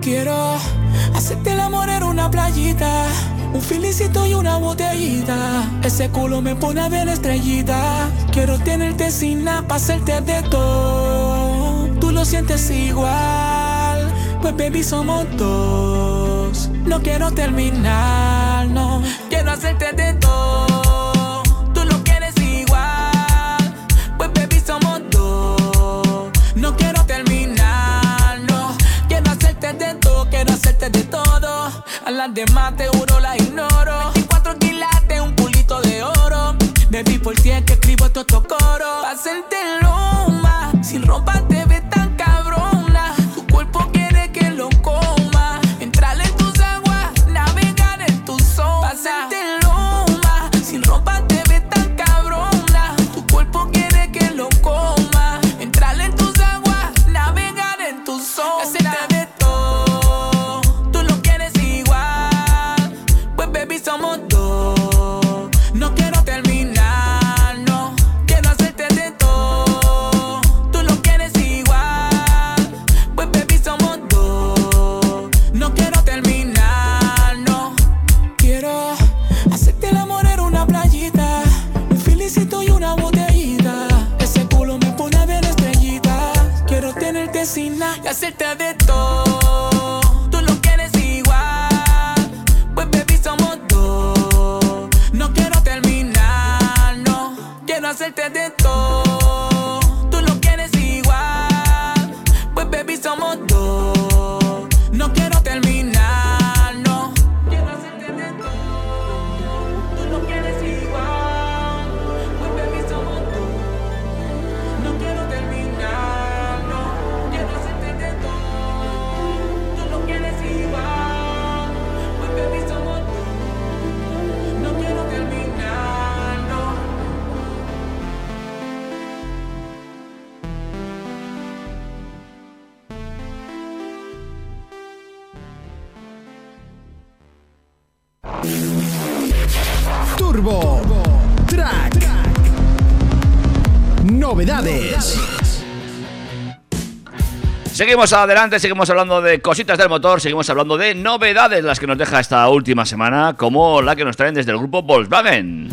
Quiero hacerte el amor en una playita, un felicito y una botellita. Ese culo me pone a ver estrellita. Quiero tenerte sin nada para hacerte de todo. Tú lo sientes igual, pues baby somos dos. No quiero terminar, no. Quiero hacerte de todo. Tú lo quieres igual, pues baby somos dos. No quiero terminar, no. Quiero hacerte de todo, quiero hacerte de todo. A las demás te juro la ignoro. 24 quilates, un pulito de oro. Baby, por ti es que escribo estos coros. Seguimos adelante, seguimos hablando de cositas del motor, seguimos hablando de novedades, las que nos deja esta última semana, como la que nos traen desde el grupo Volkswagen.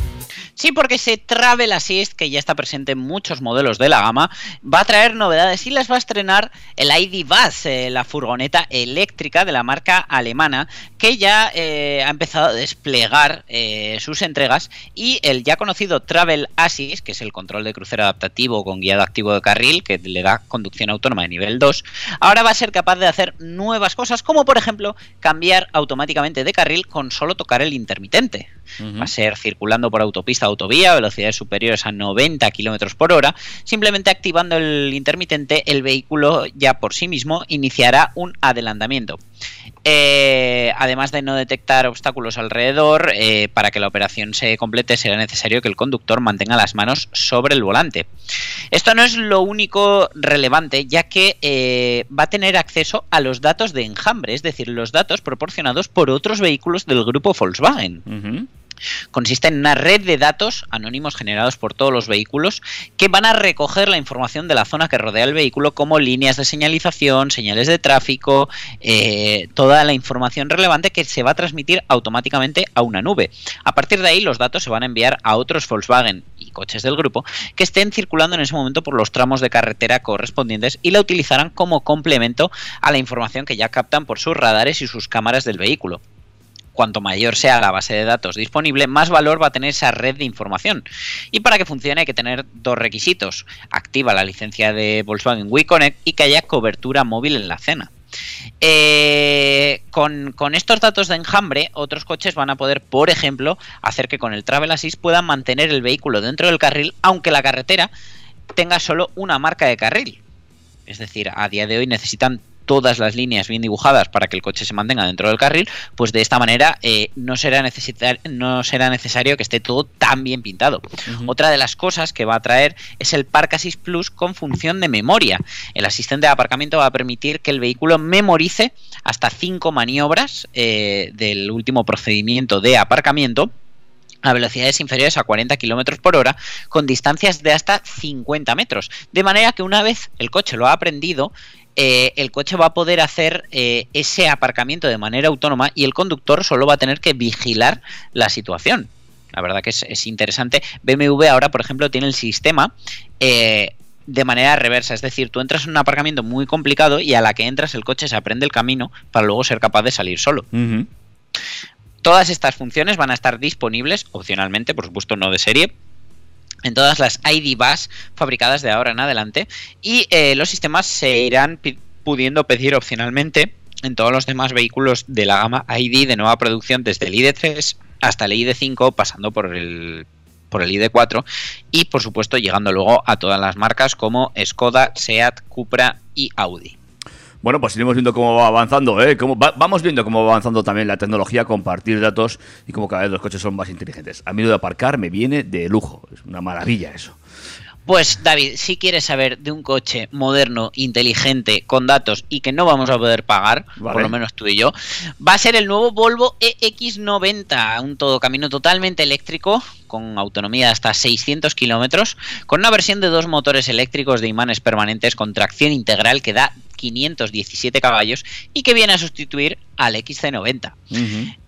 Sí, porque ese Travel Assist, que ya está presente en muchos modelos de la gama, va a traer novedades y las va a estrenar el ID Buzz, eh, la furgoneta eléctrica de la marca alemana, que ya eh, ha empezado a desplegar eh, sus entregas y el ya conocido Travel Assist, que es el control de crucero adaptativo con guiado activo de carril, que le da conducción autónoma de nivel 2, ahora va a ser capaz de hacer nuevas cosas, como por ejemplo cambiar automáticamente de carril con solo tocar el intermitente. Va a ser circulando por autopista autovía velocidades superiores a 90 km por hora. Simplemente activando el intermitente, el vehículo ya por sí mismo iniciará un adelantamiento. Eh, además de no detectar obstáculos alrededor, eh, para que la operación se complete será necesario que el conductor mantenga las manos sobre el volante. Esto no es lo único relevante, ya que eh, va a tener acceso a los datos de enjambre, es decir, los datos proporcionados por otros vehículos del grupo Volkswagen. Consiste en una red de datos anónimos generados por todos los vehículos que van a recoger la información de la zona que rodea el vehículo como líneas de señalización, señales de tráfico, eh, toda la información relevante que se va a transmitir automáticamente a una nube. A partir de ahí los datos se van a enviar a otros Volkswagen y coches del grupo que estén circulando en ese momento por los tramos de carretera correspondientes y la utilizarán como complemento a la información que ya captan por sus radares y sus cámaras del vehículo cuanto mayor sea la base de datos disponible, más valor va a tener esa red de información. Y para que funcione hay que tener dos requisitos. Activa la licencia de Volkswagen WeConnect y que haya cobertura móvil en la cena. Eh, con, con, estos datos de enjambre, otros coches van a poder, por ejemplo, hacer que con el Travel Assist puedan mantener el vehículo dentro del carril, aunque la carretera tenga solo una marca de carril. Es decir, a día de hoy necesitan todas las líneas bien dibujadas para que el coche se mantenga dentro del carril, pues de esta manera eh, no, será no será necesario que esté todo tan bien pintado. Otra de las cosas que va a traer es el Park Assist Plus con función de memoria. El asistente de aparcamiento va a permitir que el vehículo memorice hasta cinco maniobras eh, del último procedimiento de aparcamiento a velocidades inferiores a 40 km por hora con distancias de hasta 50 metros. De manera que una vez el coche lo ha aprendido, eh, el coche va a poder hacer eh, ese aparcamiento de manera autónoma y el conductor solo va a tener que vigilar la situación. La verdad que es, interesante. BMW ahora, por ejemplo, tiene el sistema eh, de manera reversa. Es decir, tú entras en un aparcamiento muy complicado y a la que entras el coche se aprende el camino para luego ser capaz de salir solo. Todas estas funciones van a estar disponibles, opcionalmente, por supuesto no de serie, en todas las ID bus fabricadas de ahora en adelante y eh, los sistemas se irán pudiendo pedir opcionalmente en todos los demás vehículos de la gama ID de nueva producción desde el ID3 hasta el ID5 pasando por el por el ID4 y por supuesto llegando luego a todas las marcas como Skoda, Seat, Cupra y Audi. Bueno, pues iremos viendo cómo va avanzando, ¿eh? Cómo vamos viendo cómo va avanzando también la tecnología, compartir datos y cómo cada vez los coches son más inteligentes. A mí lo de aparcar me viene de lujo, es una maravilla eso. Pues David, si quieres saber de un coche moderno, inteligente, con datos y que no vamos a poder pagar, por lo menos tú y yo, va a ser el nuevo Volvo EX90, un todo camino totalmente eléctrico con autonomía de hasta 600 kilómetros, con una versión de dos motores eléctricos de imanes permanentes con tracción integral que da 517 caballos y que viene a sustituir al XC90.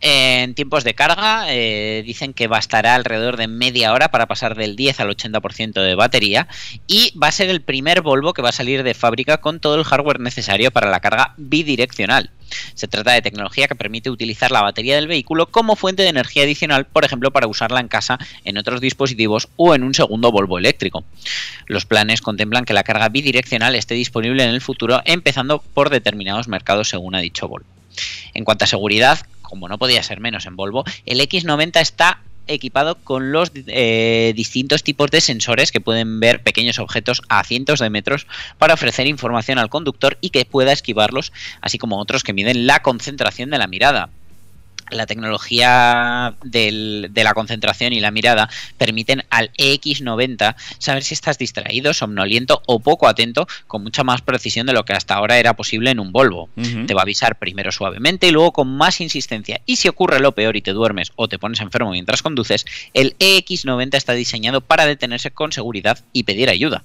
En tiempos de carga eh, dicen que bastará alrededor de media hora para pasar del 10 al 80% de batería y va a ser el primer Volvo que va a salir de fábrica con todo el hardware necesario para la carga bidireccional. Se trata de tecnología que permite utilizar la batería del vehículo como fuente de energía adicional, por ejemplo, para usarla en casa, en otros dispositivos o en un segundo Volvo eléctrico. Los planes contemplan que la carga bidireccional esté disponible en el futuro, empezando por determinados mercados, según ha dicho Volvo. En cuanto a seguridad, como no podía ser menos en Volvo, el X90 está equipado con los eh, distintos tipos de sensores que pueden ver pequeños objetos a cientos de metros para ofrecer información al conductor y que pueda esquivarlos, así como otros que miden la concentración de la mirada la tecnología de la concentración y la mirada permiten al EX90 saber si estás distraído, somnoliento o poco atento con mucha más precisión de lo que hasta ahora era posible en un Volvo. Te va a avisar primero suavemente y luego con más insistencia. Y si ocurre lo peor y te duermes o te pones enfermo mientras conduces, el EX90 está diseñado para detenerse con seguridad y pedir ayuda.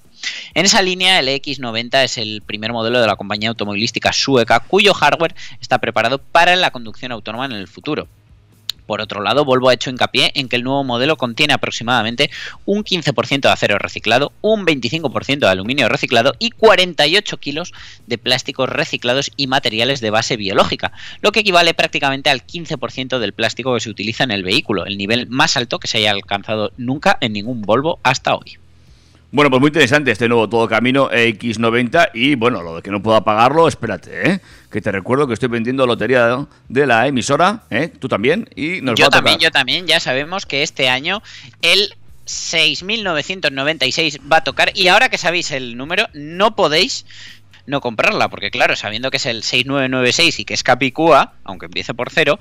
En esa línea, el X90 es el primer modelo de la compañía automovilística sueca cuyo hardware está preparado para la conducción autónoma en el futuro. Por otro lado, Volvo ha hecho hincapié en que el nuevo modelo contiene aproximadamente un 15% de acero reciclado, un 25% de aluminio reciclado y 48 kilos de plásticos reciclados y materiales de base biológica, lo que equivale prácticamente al 15% del plástico que se utiliza en el vehículo, el nivel más alto que se haya alcanzado nunca en ningún Volvo hasta hoy. Bueno, pues muy interesante este nuevo todo camino X90 y bueno, lo de que no pueda pagarlo, espérate, ¿eh? que te recuerdo que estoy vendiendo lotería de la emisora, ¿eh? tú también, y nos yo va a también, yo también, ya sabemos que este año el 6.996 va a tocar y ahora que sabéis el número, no podéis no comprarla, porque claro, sabiendo que es el 6996 y que es Capicúa, aunque empiece por cero,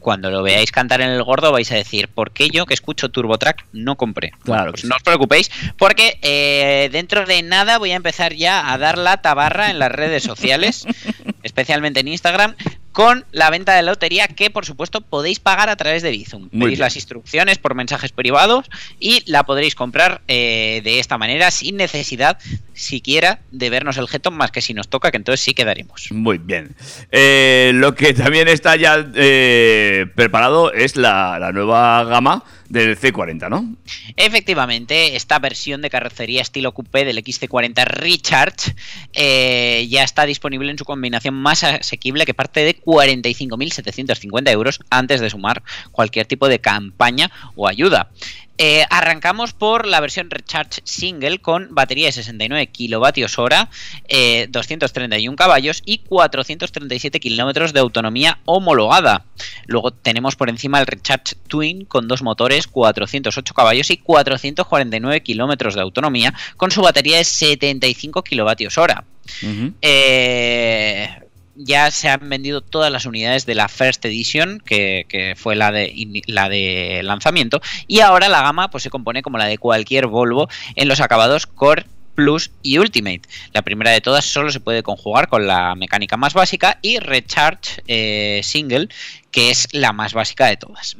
cuando lo veáis cantar en el gordo vais a decir, ¿por qué yo que escucho TurboTrack no compré? Claro. pues no os preocupéis, porque eh, dentro de nada voy a empezar ya a dar la tabarra en las redes sociales, (laughs) especialmente en Instagram, con la venta de lotería que por supuesto podéis pagar a través de Bizum. Muy Pedís bien. las instrucciones por mensajes privados y la podréis comprar eh, de esta manera sin necesidad siquiera de vernos el jeton más que si nos toca que entonces sí quedaremos. Muy bien. Eh, lo que también está ya eh, preparado es la, la nueva gama del C40, ¿no? Efectivamente, esta versión de carrocería estilo coupé del XC40 Recharge eh, ya está disponible en su combinación más asequible que parte de 45.750 euros antes de sumar cualquier tipo de campaña o ayuda. Eh, arrancamos por la versión Recharge Single con batería de 69 kilovatios hora, eh, 231 caballos y 437 kilómetros de autonomía homologada. Luego tenemos por encima el Recharge Twin con dos motores, 408 caballos y 449 kilómetros de autonomía con su batería de 75 kilovatios hora. Ujú. Eh, ya se han vendido todas las unidades de la First Edition, que, fue la de, la de lanzamiento, y ahora la gama pues, se compone como la de cualquier Volvo en los acabados Core. Plus y Ultimate. La primera de todas solo se puede conjugar con la mecánica más básica y Recharge eh, Single, que es la más básica de todas.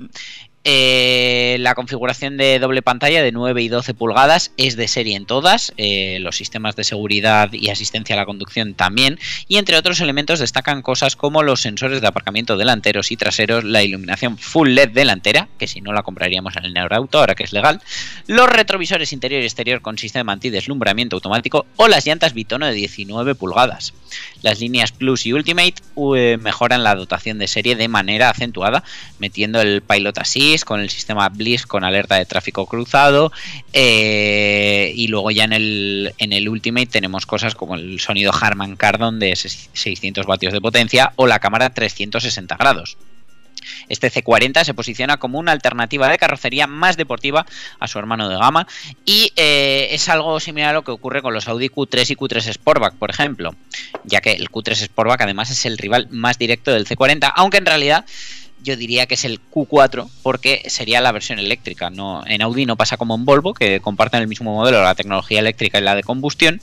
Eh, la configuración de doble pantalla de 9 y 12 pulgadas es de serie en todas, eh, los sistemas de seguridad y asistencia a la conducción también, y entre otros elementos destacan cosas como los sensores de aparcamiento delanteros y traseros, la iluminación full LED delantera, que si no la compraríamos en el Neurauto, ahora que es legal, los retrovisores interior y exterior con sistema antideslumbramiento automático o las llantas bitono de 19 pulgadas. Las líneas Plus y Ultimate eh, mejoran la dotación de serie de manera acentuada, metiendo el Pilot Assist con el sistema Bliss con alerta de tráfico cruzado eh, y luego ya en el, en el Ultimate tenemos cosas como el sonido Harman Kardon de 600 vatios de potencia o la cámara 360 grados. Este C40 se posiciona como una alternativa de carrocería más deportiva a su hermano de gama y eh, es algo similar a lo que ocurre con los Audi Q3 y Q3 Sportback, por ejemplo, ya que el Q3 Sportback además es el rival más directo del C40, aunque en realidad yo diría que es el Q4 porque sería la versión eléctrica. No, en Audi no pasa como en Volvo, que comparten el mismo modelo, la tecnología eléctrica y la de combustión,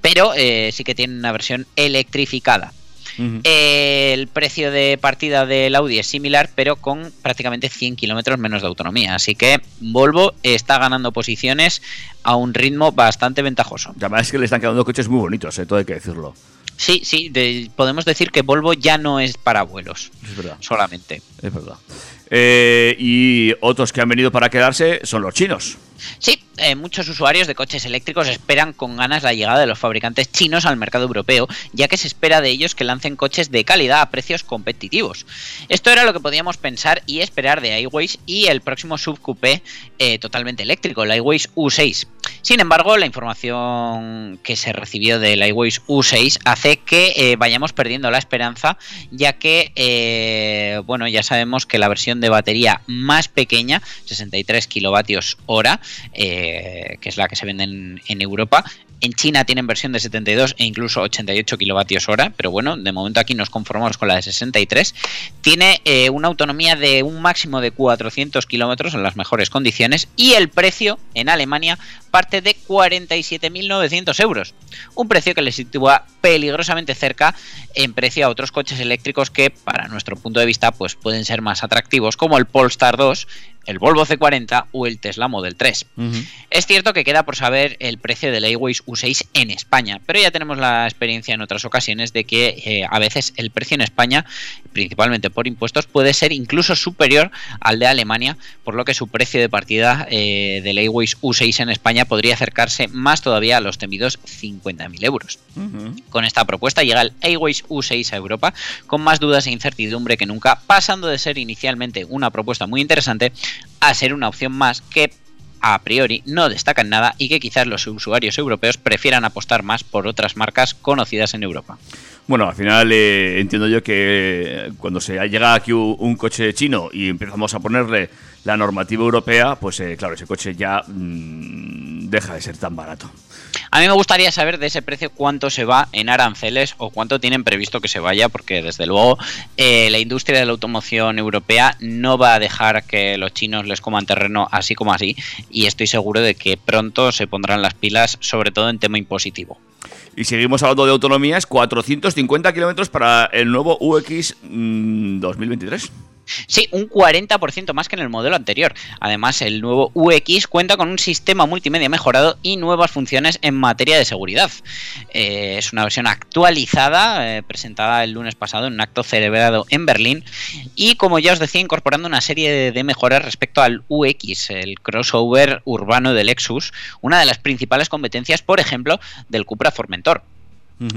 pero eh, sí que tienen una versión electrificada. Eh, el precio de partida del Audi es similar, pero con prácticamente 100 kilómetros menos de autonomía. Así que Volvo está ganando posiciones a un ritmo bastante ventajoso. Verdad es que le están quedando coches muy bonitos, eh, todo hay que decirlo. Sí, sí, de- podemos decir que Volvo ya no es para vuelos Es verdad. solamente. Es verdad. Eh, y otros que han venido para quedarse son los chinos. Sí, eh, muchos usuarios de coches eléctricos esperan con ganas la llegada de los fabricantes chinos al mercado europeo, ya que se espera de ellos que lancen coches de calidad a precios competitivos. Esto era lo que podíamos pensar y esperar de iWays y el próximo subcoupé eh, totalmente eléctrico, el iWays U6. Sin embargo, la información que se recibió del iWays U6 hace que eh, vayamos perdiendo la esperanza, ya que, bueno, ya sabemos que la versión de batería más pequeña, 63 kilovatios hora, eh, que es la que se vende en, en Europa, en China tienen versión de 72 e incluso 88 kilovatios hora, pero bueno, de momento aquí nos conformamos con la de 63. Tiene eh, una autonomía de un máximo de 400 kilómetros en las mejores condiciones y el precio en Alemania parte de 47.900 euros. Un precio que le sitúa peligrosamente cerca en precio a otros coches eléctricos que, para nuestro punto de vista, pues pueden ser más atractivos, como el Polestar 2, el Volvo C40 o el Tesla Model 3. Es cierto que queda por saber el precio del iWays U6 en España, pero ya tenemos la experiencia en otras ocasiones de que eh, a veces el precio en España, principalmente por impuestos, puede ser incluso superior al de Alemania, por lo que su precio de partida eh, del iWays U6 en España podría acercarse más todavía a los temidos 50.000 euros. Con esta propuesta llega el iWays U6 a Europa con más dudas e incertidumbre que nunca, pasando de ser inicialmente una propuesta muy interesante a ser una opción más que a priori no destaca en nada y que quizás los usuarios europeos prefieran apostar más por otras marcas conocidas en Europa. Bueno, al final eh, entiendo yo que cuando se llega aquí un, un coche chino y empezamos a ponerle la normativa europea, pues eh, claro, ese coche ya mm, deja de ser tan barato. A mí me gustaría saber de ese precio cuánto se va en aranceles o cuánto tienen previsto que se vaya, porque desde luego eh, la industria de la automoción europea no va a dejar que los chinos les coman terreno así como así, y estoy seguro de que pronto se pondrán las pilas, sobre todo en tema impositivo. Y seguimos hablando de autonomías, 450 kilómetros para el nuevo UX mm, 2023. Sí, un 40% más que en el modelo anterior. Además, el nuevo UX cuenta con un sistema multimedia mejorado y nuevas funciones en materia de seguridad. Eh, es una versión actualizada, eh, presentada el lunes pasado en un acto celebrado en Berlín y, como ya os decía, incorporando una serie de, de mejoras respecto al UX, el crossover urbano del Lexus, una de las principales competencias, por ejemplo, del Cupra Formentor.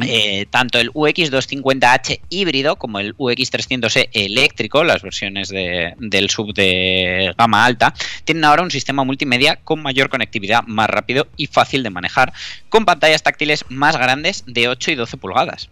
Eh, tanto el UX250H híbrido como el UX300E eléctrico, las versiones de- del sub de gama alta, tienen ahora un sistema multimedia con mayor conectividad, más rápido y fácil de manejar, con pantallas táctiles más grandes de 8 y 12 pulgadas.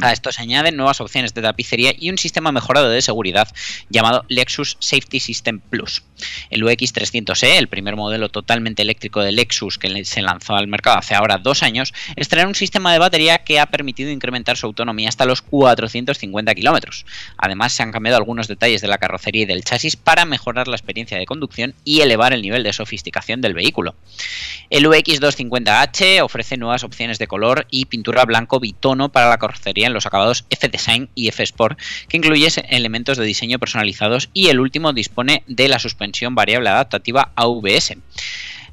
A esto se añaden nuevas opciones de tapicería y un sistema mejorado de seguridad llamado Lexus Safety System Plus. El UX300E, el primer modelo totalmente eléctrico de Lexus que se lanzó al mercado hace ahora dos años, estrena un sistema de batería que ha permitido incrementar su autonomía hasta los 450 kilómetros. Además, se han cambiado algunos detalles de la carrocería y del chasis para mejorar la experiencia de conducción y elevar el nivel de sofisticación del vehículo. El UX250H ofrece nuevas opciones de color y pintura blanco bitono para la carrocería los acabados F-Design y F-Sport, que incluye elementos de diseño personalizados y el último dispone de la suspensión variable adaptativa AVS.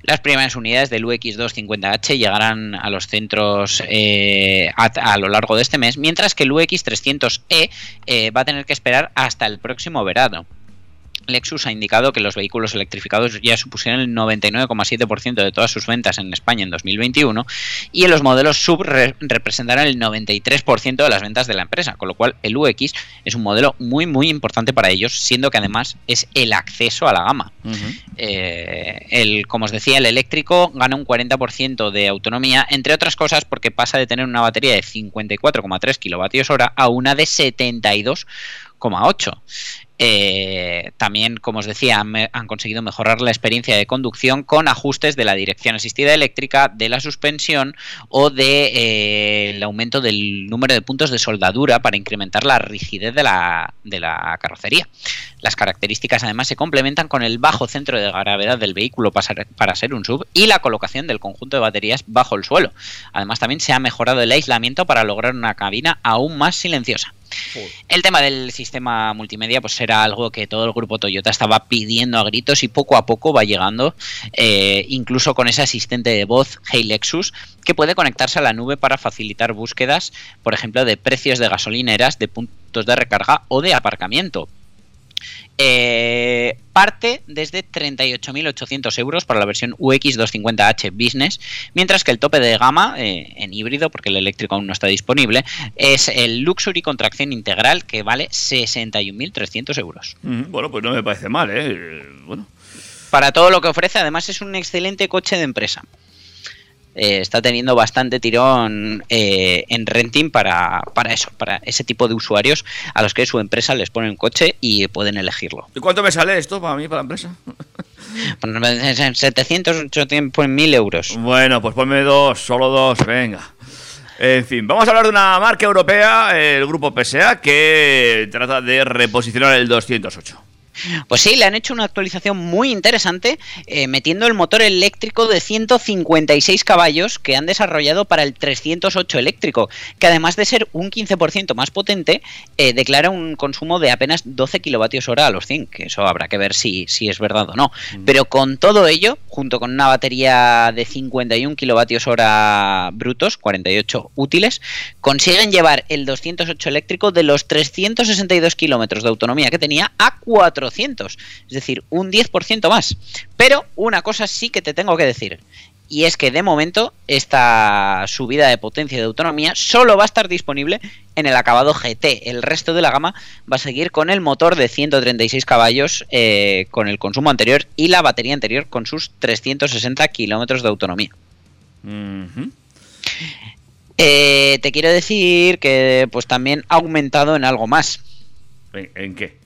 Las primeras unidades del UX250H llegarán a los centros eh, a, a lo largo de este mes, mientras que el UX300E eh, va a tener que esperar hasta el próximo verano. Lexus ha indicado que los vehículos electrificados ya supusieron el 99,7% de todas sus ventas en España en 2021 y en los modelos sub re- representarán el 93% de las ventas de la empresa, con lo cual el UX es un modelo muy muy importante para ellos, siendo que además es el acceso a la gama. Eh, el, como os decía, el eléctrico gana un 40% de autonomía, entre otras cosas porque pasa de tener una batería de 54,3 kilovatios hora a una de 72,8. Eh, también, como os decía, han, me- han conseguido mejorar la experiencia de conducción con ajustes de la dirección asistida eléctrica, de la suspensión o de eh, el aumento del número de puntos de soldadura para incrementar la rigidez de la, de la carrocería. Las características además se complementan con el bajo centro de gravedad del vehículo para ser un sub y la colocación del conjunto de baterías bajo el suelo. Además también se ha mejorado el aislamiento para lograr una cabina aún más silenciosa. El tema del sistema multimedia pues era algo que todo el grupo Toyota estaba pidiendo a gritos y poco a poco va llegando, eh, incluso con ese asistente de voz Hey Lexus que puede conectarse a la nube para facilitar búsquedas, por ejemplo, de precios de gasolineras, de puntos de recarga o de aparcamiento. Eh, parte desde 38.800 euros para la versión UX250H Business, mientras que el tope de gama eh, en híbrido, porque el eléctrico aún no está disponible, es el Luxury con tracción integral que vale 61.300 euros. Ujú, Bueno, pues no me parece mal. Eh, Bueno, Para todo lo que ofrece, además es un excelente coche de empresa. Eh, está teniendo bastante tirón eh, en renting para, para eso, para ese tipo de usuarios a los que su empresa les pone un coche y pueden elegirlo. ¿y cuánto me sale esto para mí, para la empresa? (laughs) En 700, 800, pues 1000 euros. Bueno, pues ponme dos, solo dos, venga. En fin, vamos a hablar de una marca europea, el grupo PSA, que trata de reposicionar el 208. Pues sí, le han hecho una actualización muy interesante eh, metiendo el motor eléctrico de 156 caballos que han desarrollado para el 308 eléctrico, que además de ser un 15% más potente, eh, declara un consumo de apenas 12 kilovatios hora a los 100, que eso habrá que ver si, si es verdad o no. Pero con todo ello, junto con una batería de 51 kilovatios hora brutos, 48 útiles, consiguen llevar el 208 eléctrico de los 362 kilómetros de autonomía que tenía a 400, es decir, un 10% más. Pero una cosa sí que te tengo que decir. Y es que de momento esta subida de potencia y de autonomía solo va a estar disponible en el acabado GT. El resto de la gama va a seguir con el motor de 136 caballos eh, con el consumo anterior y la batería anterior con sus 360 kilómetros de autonomía. Eh, te quiero decir que pues también ha aumentado en algo más, ¿En, en qué?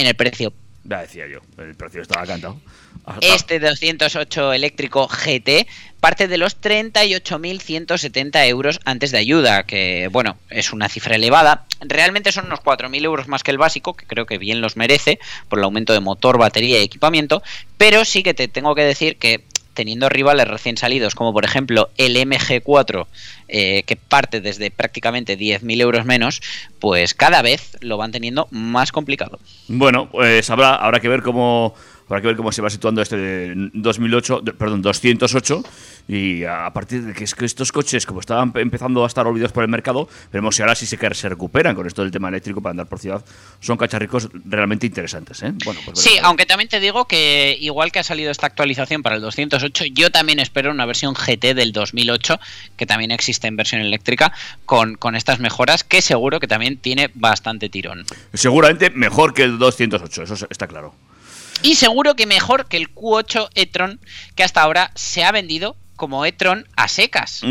En el precio. Ya decía yo, el precio estaba cantado. Este 208 eléctrico GT parte de los 38.170 euros antes de ayuda, que bueno, es una cifra elevada. Realmente son unos 4.000 euros más que el básico, que creo que bien los merece por el aumento de motor, batería y equipamiento, pero sí que te tengo que decir que teniendo rivales recién salidos, como por ejemplo el MG4, eh, que parte desde prácticamente 10.000 euros menos, pues cada vez lo van teniendo más complicado. Bueno, pues habrá, habrá que ver cómo habrá que ver cómo se va situando este 2008, de- perdón, 208 y a partir de que, es que estos coches como estaban empezando a estar olvidados por el mercado, veremos si ahora sí se, recuperan con esto del tema eléctrico para andar por ciudad. Son cacharricos realmente interesantes, ¿eh? Bueno, pues Sí, aunque también te digo que igual que ha salido esta actualización para el 208, yo también espero una versión GT del 2008, que también existe en versión eléctrica, con, con estas mejoras, que seguro que también tiene bastante tirón. Seguramente mejor que el 208, eso está claro. Y seguro que mejor que el Q8 e-tron, que hasta ahora se ha vendido como e-tron a secas.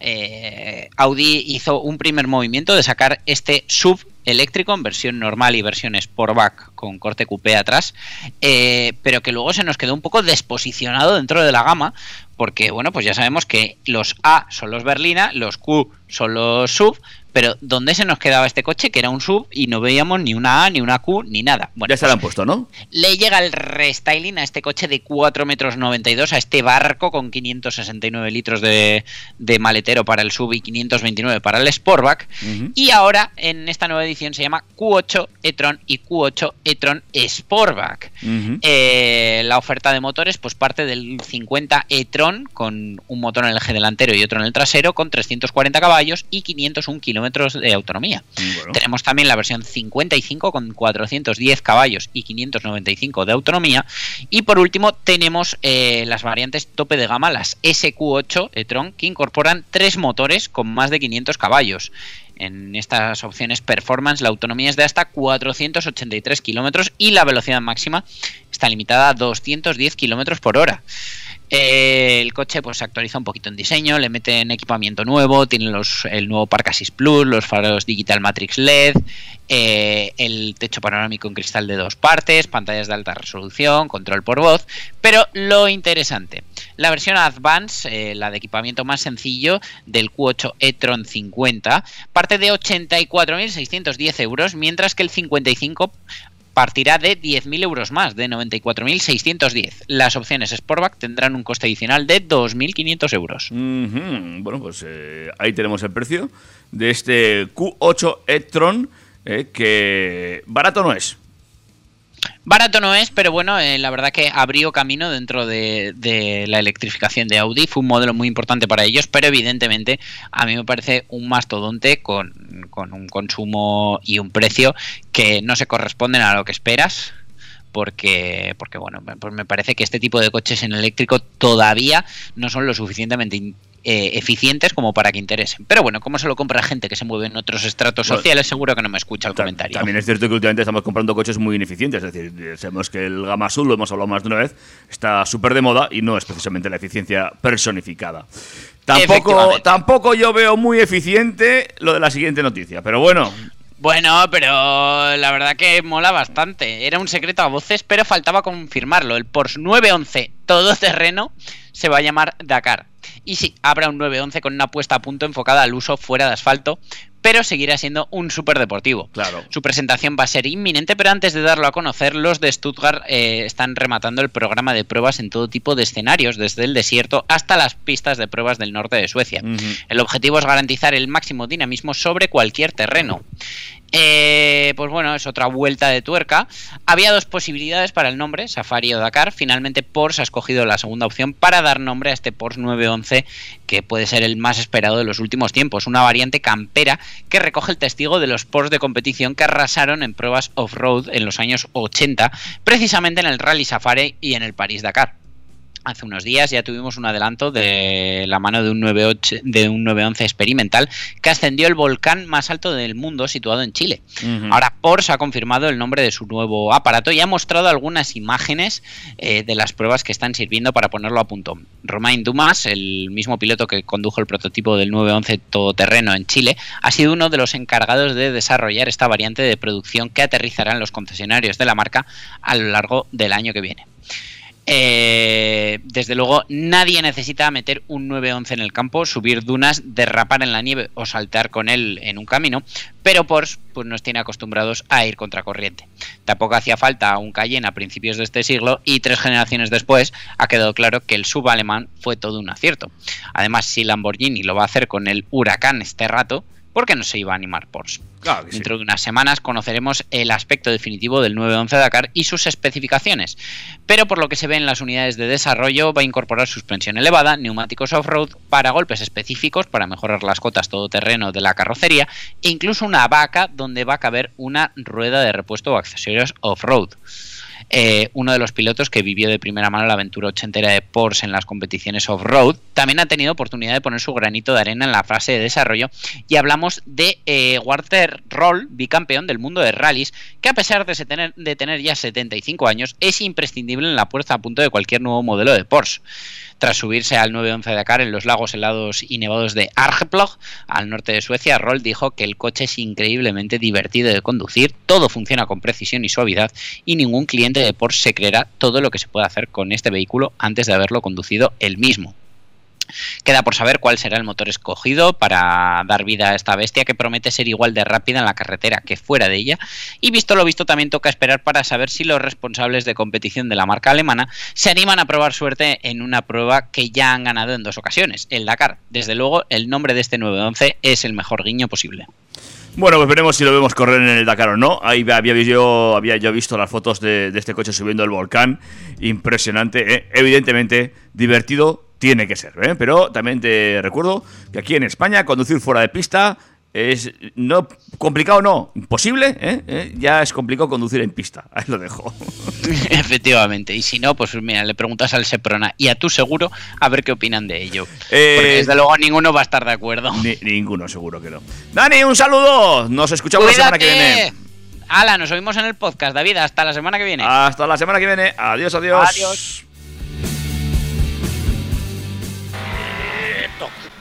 Eh, Audi hizo un primer movimiento de sacar este sub eléctrico en versión normal y versión Sportback con corte coupé atrás, eh, pero que luego se nos quedó un poco desposicionado dentro de la gama, porque bueno, pues ya sabemos que los A son los berlina, los Q son los sub, pero ¿dónde se nos quedaba este coche? Que era un sub y no veíamos ni una A, ni una Q, ni nada. Bueno, ya se lo han puesto, ¿no? le llega el restyling a este coche de 4 metros 92, a este barco con 569 litros de, de maletero para el sub y 529 para el Sportback. Y ahora en esta nueva edición se llama Q8 e-tron y Q8 e-tron Sportback. Eh, la oferta de motores pues parte del 50 e-tron con un motor en el eje delantero y otro en el trasero con 340 caballos y 501 kilómetros de autonomía. Bueno. Tenemos también la versión 55 con 410 caballos y 595 de autonomía. Y por último tenemos eh, las variantes tope de gama, las SQ8 e-tron, que incorporan tres motores con más de 500 caballos. En estas opciones performance la autonomía es de hasta 483 kilómetros y la velocidad máxima está limitada a 210 kilómetros por hora. Eh, el coche pues se actualiza un poquito en diseño, le meten equipamiento nuevo, tiene los, el nuevo Park Plus, los faros Digital Matrix LED, eh, el techo panorámico en cristal de dos partes, pantallas de alta resolución, control por voz, pero lo interesante, la versión Advance, eh, la de equipamiento más sencillo del Q8 e-tron 50, parte de 84.610 euros, mientras que el 55 partirá de 10.000 euros más, de 94.610. Las opciones Sportback tendrán un coste adicional de 2.500 euros. Ujú. Bueno, pues eh, ahí tenemos el precio de este Q8 e-tron, eh, que barato no es. Barato no es, pero bueno, eh, la verdad que abrió camino dentro de, la electrificación de Audi. Fue un modelo muy importante para ellos, pero evidentemente a mí me parece un mastodonte con, un consumo y un precio que no se corresponden a lo que esperas. Porque, porque bueno, pues me parece que este tipo de coches en eléctrico todavía no son lo suficientemente eh, eficientes como para que interesen. Pero bueno, como se lo compra gente que se mueve en otros estratos Bueno, sociales, seguro que no me escucha el Ta- comentario. También es cierto que últimamente estamos comprando coches muy ineficientes. Es decir, sabemos que el Gama Azul, lo hemos hablado más de una vez, está súper de moda y no es precisamente la eficiencia personificada. Tampoco, tampoco yo veo muy eficiente lo de la siguiente noticia, pero bueno, Bueno, pero la verdad que mola bastante. Era un secreto a voces, pero faltaba confirmarlo. El Porsche 911 todoterreno se va a llamar Dakar. Y sí, habrá un 911 con una puesta a punto enfocada al uso fuera de asfalto, pero seguirá siendo un superdeportivo. Claro. Su presentación va a ser inminente, pero antes de darlo a conocer, los de Stuttgart eh, están rematando el programa de pruebas en todo tipo de escenarios, desde el desierto hasta las pistas de pruebas del norte de Suecia. El objetivo es garantizar el máximo dinamismo sobre cualquier terreno. Eh, pues bueno, es otra vuelta de tuerca. Había dos posibilidades para el nombre, Safari o Dakar. Finalmente Porsche ha escogido la segunda opción para dar nombre a este Porsche 911, que puede ser el más esperado de los últimos tiempos. Una variante campera que recoge el testigo de los Porsche de competición que arrasaron en pruebas off-road en los años 80, precisamente en el Rally Safari y en el París Dakar. Hace unos días ya tuvimos un adelanto de la mano de un, 98 de un 911 experimental que ascendió el volcán más alto del mundo situado en Chile. Ahora Porsche ha confirmado el nombre de su nuevo aparato y ha mostrado algunas imágenes eh, de las pruebas que están sirviendo para ponerlo a punto. Romain Dumas, el mismo piloto que condujo el prototipo del 911 todoterreno en Chile, ha sido uno de los encargados de desarrollar esta variante de producción que aterrizará en los concesionarios de la marca a lo largo del año que viene. Eh, desde luego, nadie necesita meter un 911 en el campo, subir dunas, derrapar en la nieve o saltar con él en un camino, pero Porsche pues, nos tiene acostumbrados a ir contracorriente. Tampoco hacía falta un Cayenne a principios de este siglo y tres generaciones después ha quedado claro que el sub alemán fue todo un acierto. Además, si Lamborghini lo va a hacer con el Huracán este rato, ¿por qué no se iba a animar Porsche? Dentro de unas semanas conoceremos el aspecto definitivo del 911 Dakar y sus especificaciones, pero por lo que se ve en las unidades de desarrollo va a incorporar suspensión elevada, neumáticos off-road para golpes específicos para mejorar las cotas todoterreno de la carrocería e incluso una vaca donde va a caber una rueda de repuesto o accesorios off-road. Eh, uno de los pilotos que vivió de primera mano la aventura ochentera de Porsche en las competiciones off-road, también ha tenido oportunidad de poner su granito de arena en la fase de desarrollo y hablamos de eh, Walter Roll, bicampeón del mundo de rallies, que a pesar de, tener, de tener ya 75 años es imprescindible en la puesta a punto de cualquier nuevo modelo de Porsche. Tras subirse al 911 Dakar en los lagos helados y nevados de Arjeplog, al norte de Suecia, Roll dijo que el coche es increíblemente divertido de conducir, todo funciona con precisión y suavidad y ningún cliente de Porsche se creerá todo lo que se puede hacer con este vehículo antes de haberlo conducido él mismo. Queda por saber cuál será el motor escogido para dar vida a esta bestia que promete ser igual de rápida en la carretera que fuera de ella. Y visto lo visto, también toca esperar para saber si los responsables de competición de la marca alemana se animan a probar suerte en una prueba que ya han ganado en dos ocasiones, el Dakar. Desde luego, el nombre de este 911 es el mejor guiño posible. Bueno, pues veremos si lo vemos correr en el Dakar o no. Ahí había yo, había yo visto las fotos de, este coche subiendo el volcán. Impresionante, ¿eh? evidentemente divertido tiene que ser, ¿eh? pero también te recuerdo que aquí en España conducir fuera de pista es no complicado no, imposible, ¿eh? ¿Eh? ya es complicado conducir en pista, (laughs) ahí lo dejo. (laughs) Efectivamente, y si no, pues mira, le preguntas al Seprona y a tu seguro a ver qué opinan de ello. Eh, Porque desde luego ninguno va a estar de acuerdo. Ni- ninguno, seguro que no. Dani, un saludo, nos escuchamos la semana que viene. Hala, nos oímos en el podcast, David, hasta la semana que viene. Hasta la semana que viene, adiós, adiós. Adiós.